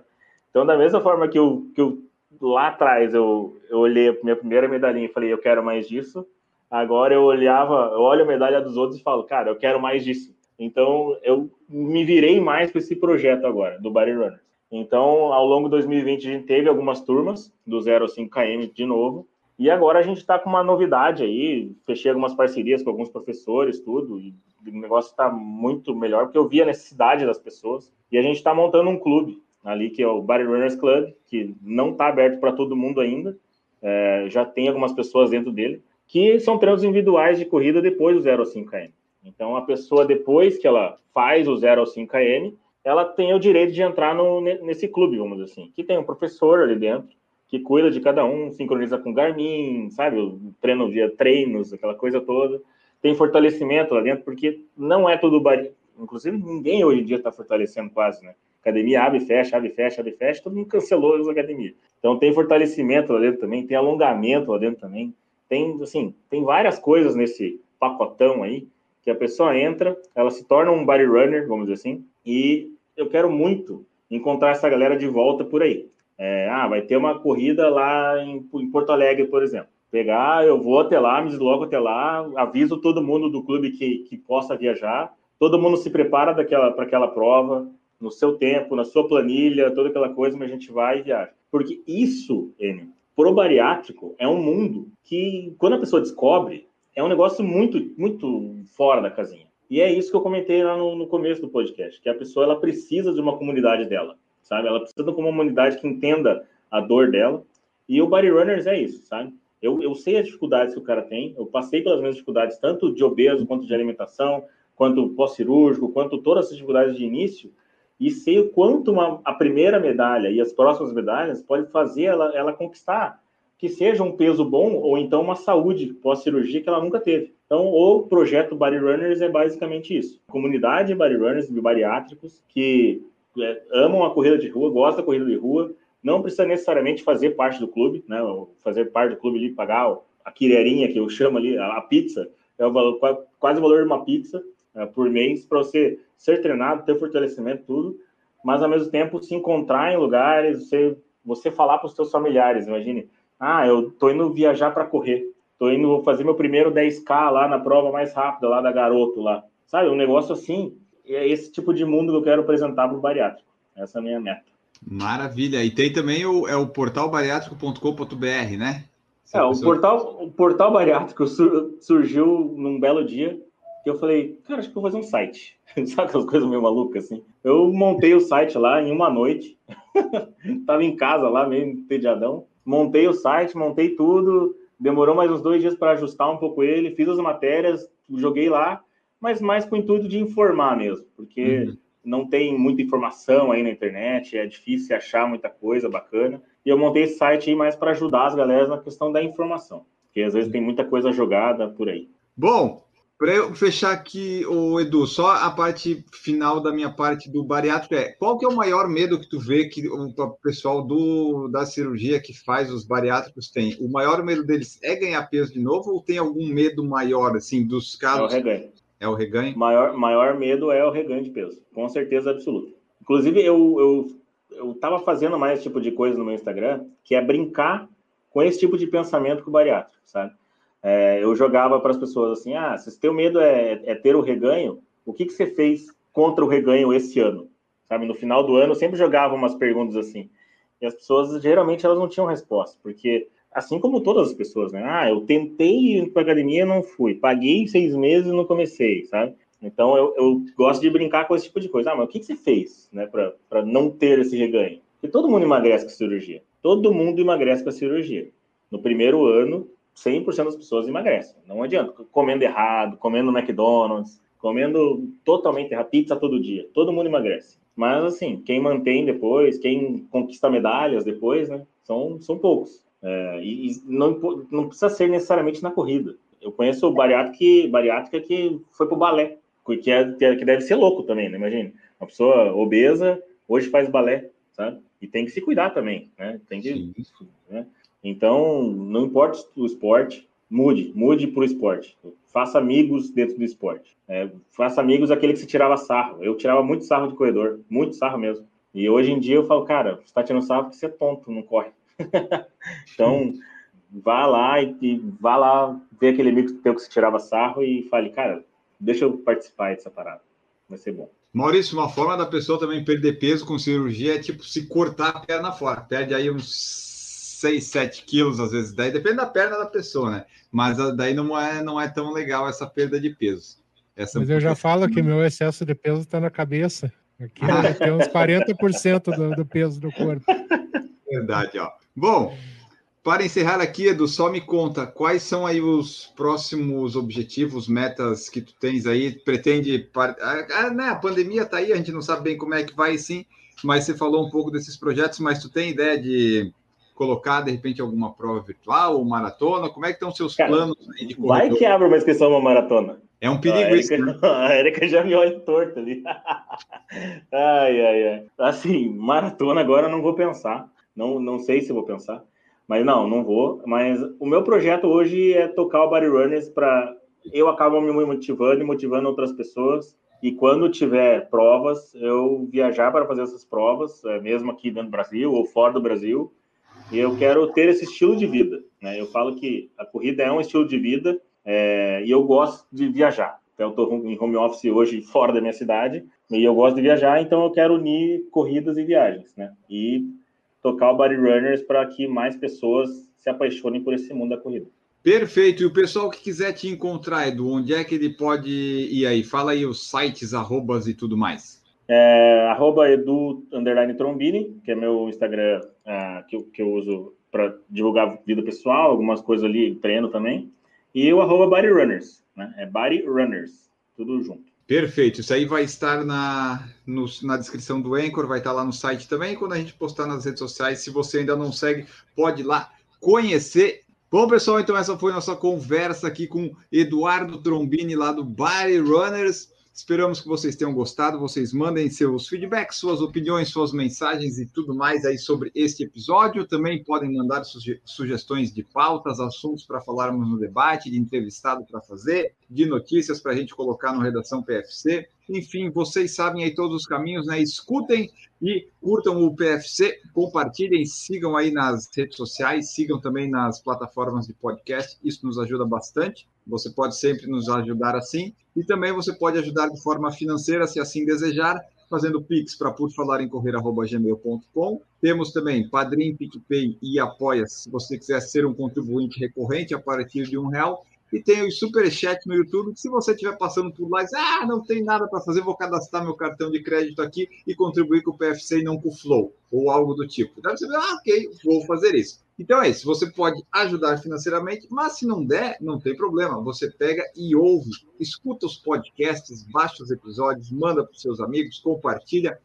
Então, da mesma forma que eu, que eu lá atrás eu, eu olhei a minha primeira medalhinha e falei, eu quero mais disso, Agora eu olhava, eu olho a medalha dos outros e falo, cara, eu quero mais disso. Então eu me virei mais para esse projeto agora, do Body Runner. Então, ao longo de 2020, a gente teve algumas turmas do 0 ao 5 km de novo. E agora a gente está com uma novidade aí. Fechei algumas parcerias com alguns professores, tudo. E o negócio está muito melhor, porque eu vi a necessidade das pessoas. E a gente está montando um clube ali, que é o Body Runners Club, que não está aberto para todo mundo ainda. É, já tem algumas pessoas dentro dele que são treinos individuais de corrida depois do 0 ao 5 km. Então, a pessoa, depois que ela faz o 0 ao 5 km, ela tem o direito de entrar no, nesse clube, vamos dizer assim, que tem um professor ali dentro, que cuida de cada um, sincroniza com Garmin, sabe, o treino via treinos, aquela coisa toda. Tem fortalecimento lá dentro, porque não é tudo bari... Inclusive, ninguém hoje em dia está fortalecendo quase, né? Academia abre, fecha, abre, fecha, abre, fecha, todo mundo cancelou as academias. Então, tem fortalecimento lá dentro também, tem alongamento lá dentro também. Tem, assim, tem várias coisas nesse pacotão aí que a pessoa entra, ela se torna um body runner, vamos dizer assim, e eu quero muito encontrar essa galera de volta por aí. É, ah, vai ter uma corrida lá em, em, Porto Alegre, por exemplo. Pegar, eu vou até lá, me desloco até lá, aviso todo mundo do clube que, que possa viajar, todo mundo se prepara para aquela prova, no seu tempo, na sua planilha, toda aquela coisa, mas a gente vai e viaja. Porque isso, Enio, pro bariátrico é um mundo que, quando a pessoa descobre, é um negócio muito, muito fora da casinha. E é isso que eu comentei lá no, no começo do podcast, que a pessoa ela precisa de uma comunidade dela, sabe? Ela precisa de uma comunidade que entenda a dor dela. E o Body Runners é isso, sabe? Eu, eu sei as dificuldades que o cara tem, eu passei pelas mesmas dificuldades, tanto de obeso, quanto de alimentação, quanto pós-cirúrgico, quanto todas essas dificuldades de início, e sei o quanto uma, a primeira medalha e as próximas medalhas pode fazer ela, ela conquistar, que seja um peso bom ou então uma saúde pós-cirurgia que ela nunca teve. Então, o projeto Body Runners é basicamente isso. Comunidade de Body Runners, de bariátricos, que é, amam a corrida de rua, gostam da corrida de rua, não precisa necessariamente fazer parte do clube, né? Fazer parte do clube ali, pagar a quirerinha que eu chamo ali, a, pizza, é o valor, quase o valor de uma pizza é, por mês para você ser treinado, ter fortalecimento, tudo, mas ao mesmo tempo se encontrar em lugares, você, você falar para os seus familiares, imagine, ah, eu tô indo viajar para correr, tô indo fazer meu primeiro 10K lá na prova mais rápida, lá da Garoto, lá, sabe, um negócio assim, é esse tipo de mundo que eu quero apresentar para o bariátrico, essa é a minha meta. Maravilha. E tem também o, é o portal bariátrico.com.br, né? Se é, o portal, o portal bariátrico surgiu num belo dia que eu falei, cara, acho que vou fazer um site. Sabe aquelas coisas meio malucas assim? Eu montei o site lá em uma noite. Tava em casa lá, meio entediadão. Montei o site, montei tudo. Demorou mais uns dois dias para ajustar um pouco ele. Fiz as matérias, joguei lá, mas mais com o intuito de informar mesmo, porque uhum não tem muita informação aí na internet, é difícil achar muita coisa bacana. E eu montei esse site aí mais para ajudar as galera na questão da informação, porque às vezes tem muita coisa jogada por aí. Bom, para eu fechar aqui, o Edu, só a parte final da minha parte do bariátrico é qual que é o maior medo que tu vê que o pessoal do, da cirurgia que faz os bariátricos tem? O maior medo deles é ganhar peso de novo ou tem algum medo maior, assim, dos casos? É o reganho. É o reganho? Maior, maior medo é o reganho de peso, com certeza absoluta. Inclusive, eu, eu, eu tava fazendo mais esse tipo de coisa no meu Instagram, que é brincar com esse tipo de pensamento com o bariátrico, sabe? É, eu jogava para as pessoas assim: ah, se teu medo é, é ter o reganho, o que, que você fez contra o reganho esse ano? Sabe, no final do ano eu sempre jogava umas perguntas assim. E as pessoas, geralmente, elas não tinham resposta, porque assim como todas as pessoas, né? Ah, eu tentei ir para academia, não fui. Paguei seis meses e não comecei, sabe? Então eu, eu, gosto de brincar com esse tipo de coisa. Ah, mas o que, que você fez, né, para não ter esse reganho? Porque todo mundo emagrece com cirurgia. Todo mundo emagrece com a cirurgia. No primeiro ano, 100% das pessoas emagrecem. Não adianta. Comendo errado, comendo McDonald's, comendo totalmente errado, pizza todo dia. Todo mundo emagrece. Mas, assim, quem mantém depois, quem conquista medalhas depois, né, são, são poucos. É, e, não, não, precisa ser necessariamente na corrida. Eu conheço bariátrica que, bariátrica que foi para o balé, que, é, que deve ser louco também, né? Imagina, uma pessoa obesa hoje faz balé, sabe? E tem que se cuidar também, né? Tem que, né? Então, não importa o esporte, mude, mude para o esporte. Faça amigos dentro do esporte. É, faça amigos aquele que se tirava sarro. Eu tirava muito sarro de corredor, muito sarro mesmo. E hoje em dia eu falo, cara, você está tirando sarro porque você é tonto, não corre. então, vá lá e, e, vá lá ver aquele amigo teu que se tirava sarro e fale, cara, deixa eu participar dessa parada. Vai ser bom. Maurício, uma forma da pessoa também perder peso com cirurgia é tipo se cortar a perna fora. Perde aí uns 6, 7 quilos, às vezes. Daí depende da perna da pessoa, né? Mas daí não é, não é tão legal essa perda de peso. Essa Mas eu já falo que meu excesso de peso está na cabeça. Aqui tem uns 40% do, do peso do corpo. Verdade, ó. Bom, para encerrar aqui, Edu, só me conta quais são aí os próximos objetivos, metas que tu tens aí? Pretende. Ah, né, a pandemia tá aí, a gente não sabe bem como é que vai, sim, mas você falou um pouco desses projetos, mas tu tem ideia de colocar de repente alguma prova virtual ou maratona? Como é que estão os seus Cara, planos aí de corredor? Vai que abre uma inscrição uma maratona. É um perigo isso. A Erika já me olha torto ali. ai, ai, ai. Assim, maratona agora eu não vou pensar. Não, não sei se vou pensar, mas não, não vou. Mas o meu projeto hoje é tocar o Body Runners para eu acabo me motivando e motivando outras pessoas. E quando tiver provas, eu viajar para fazer essas provas, é, mesmo aqui dentro do Brasil ou fora do Brasil. E eu quero ter esse estilo de vida. Né? Eu falo que a corrida é um estilo de vida é, e eu gosto de viajar. Então, eu estou em home office hoje fora da minha cidade e eu gosto de viajar, então eu quero unir corridas e viagens, né? E tocar o Body Runners para que mais pessoas se apaixonem por esse mundo da corrida. Perfeito. E o pessoal que quiser te encontrar, Edu, onde é que ele pode ir aí? Fala aí os sites, arrobas e tudo mais. É, arroba edu, underline trombini, que é meu Instagram uh, que, eu, que eu uso para divulgar vida pessoal, algumas coisas ali, treino também. E o arroba bodyrunners, né? É bodyrunners, tudo junto. Perfeito, isso aí vai estar na, no, na descrição do Anchor, vai estar lá no site também. Quando a gente postar nas redes sociais, se você ainda não segue, pode ir lá conhecer. Bom, pessoal, então essa foi nossa conversa aqui com Eduardo Trombini, lá do Body Runners. Esperamos que vocês tenham gostado. Vocês mandem seus feedbacks, suas opiniões, suas mensagens e tudo mais aí sobre este episódio. Também podem mandar suge sugestões de pautas, assuntos para falarmos no debate, de entrevistado para fazer, de notícias para a gente colocar no Redação PFC. Enfim, vocês sabem aí todos os caminhos, né? Escutem e curtam o PFC, compartilhem, sigam aí nas redes sociais, sigam também nas plataformas de podcast. Isso nos ajuda bastante. Você pode sempre nos ajudar assim. E também você pode ajudar de forma financeira, se assim desejar, fazendo Pix para por falar em correr@gmail.com. Temos também Padrim, PicPay e Apoia, se você quiser ser um contribuinte recorrente a partir de um real. E tem o Superchat no YouTube, que se você estiver passando por lá e ah, não tem nada para fazer, vou cadastrar meu cartão de crédito aqui e contribuir com o PFC e não com o Flow, ou algo do tipo. Deve ser, ah, ok, vou fazer isso. Então é isso, você pode ajudar financeiramente, mas se não der, não tem problema. Você pega e ouve, escuta os podcasts, baixa os episódios, manda para os seus amigos, compartilha,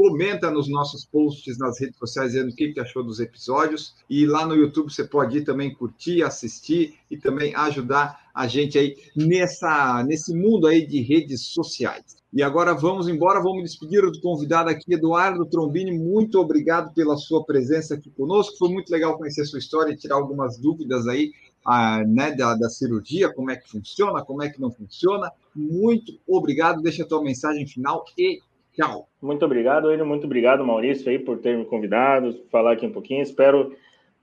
comenta nos nossos posts nas redes sociais dizendo o que, que achou dos episódios. E lá no YouTube você pode ir também curtir, assistir e também ajudar a gente aí nessa, nesse mundo aí de redes sociais. E agora vamos embora, vamos despedir do convidado aqui, Eduardo Trombini. Muito obrigado pela sua presença aqui conosco. Foi muito legal conhecer sua história e tirar algumas dúvidas aí ah, né, da, da, cirurgia, como é que funciona, como é que não funciona. Muito obrigado. Deixa a tua mensagem final e tchau. Muito obrigado, ele. Muito obrigado, Maurício, aí, por ter me convidado, falar aqui um pouquinho. Espero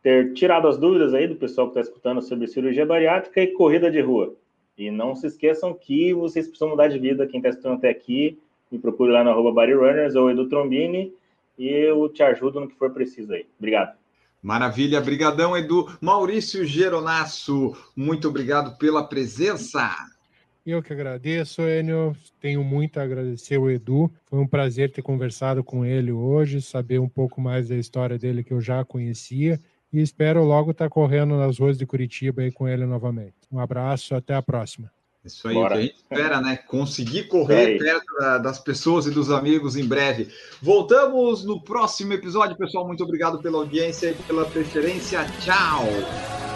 ter tirado as dúvidas aí do pessoal que está escutando sobre cirurgia bariátrica e corrida de rua. E não se esqueçam que vocês precisam mudar de vida. Quem está estudando até aqui, me procure lá no arroba Bodyrunners ou Edu Trombini e eu te ajudo no que for preciso aí. Obrigado. Maravilha, brigadão, Edu. Maurício Geronasso, muito obrigado pela presença. Eu que agradeço, Enio. Tenho muito a agradecer o Edu. Foi um prazer ter conversado com ele hoje, saber um pouco mais da história dele que eu já conhecia e espero logo estar correndo nas ruas de Curitiba aí com ele novamente. Um abraço, até a próxima. Isso aí, Bora. que a gente espera, né? Conseguir correr perto das pessoas e dos amigos em breve. Voltamos no próximo episódio, pessoal. Muito obrigado pela audiência e pela preferência. Tchau!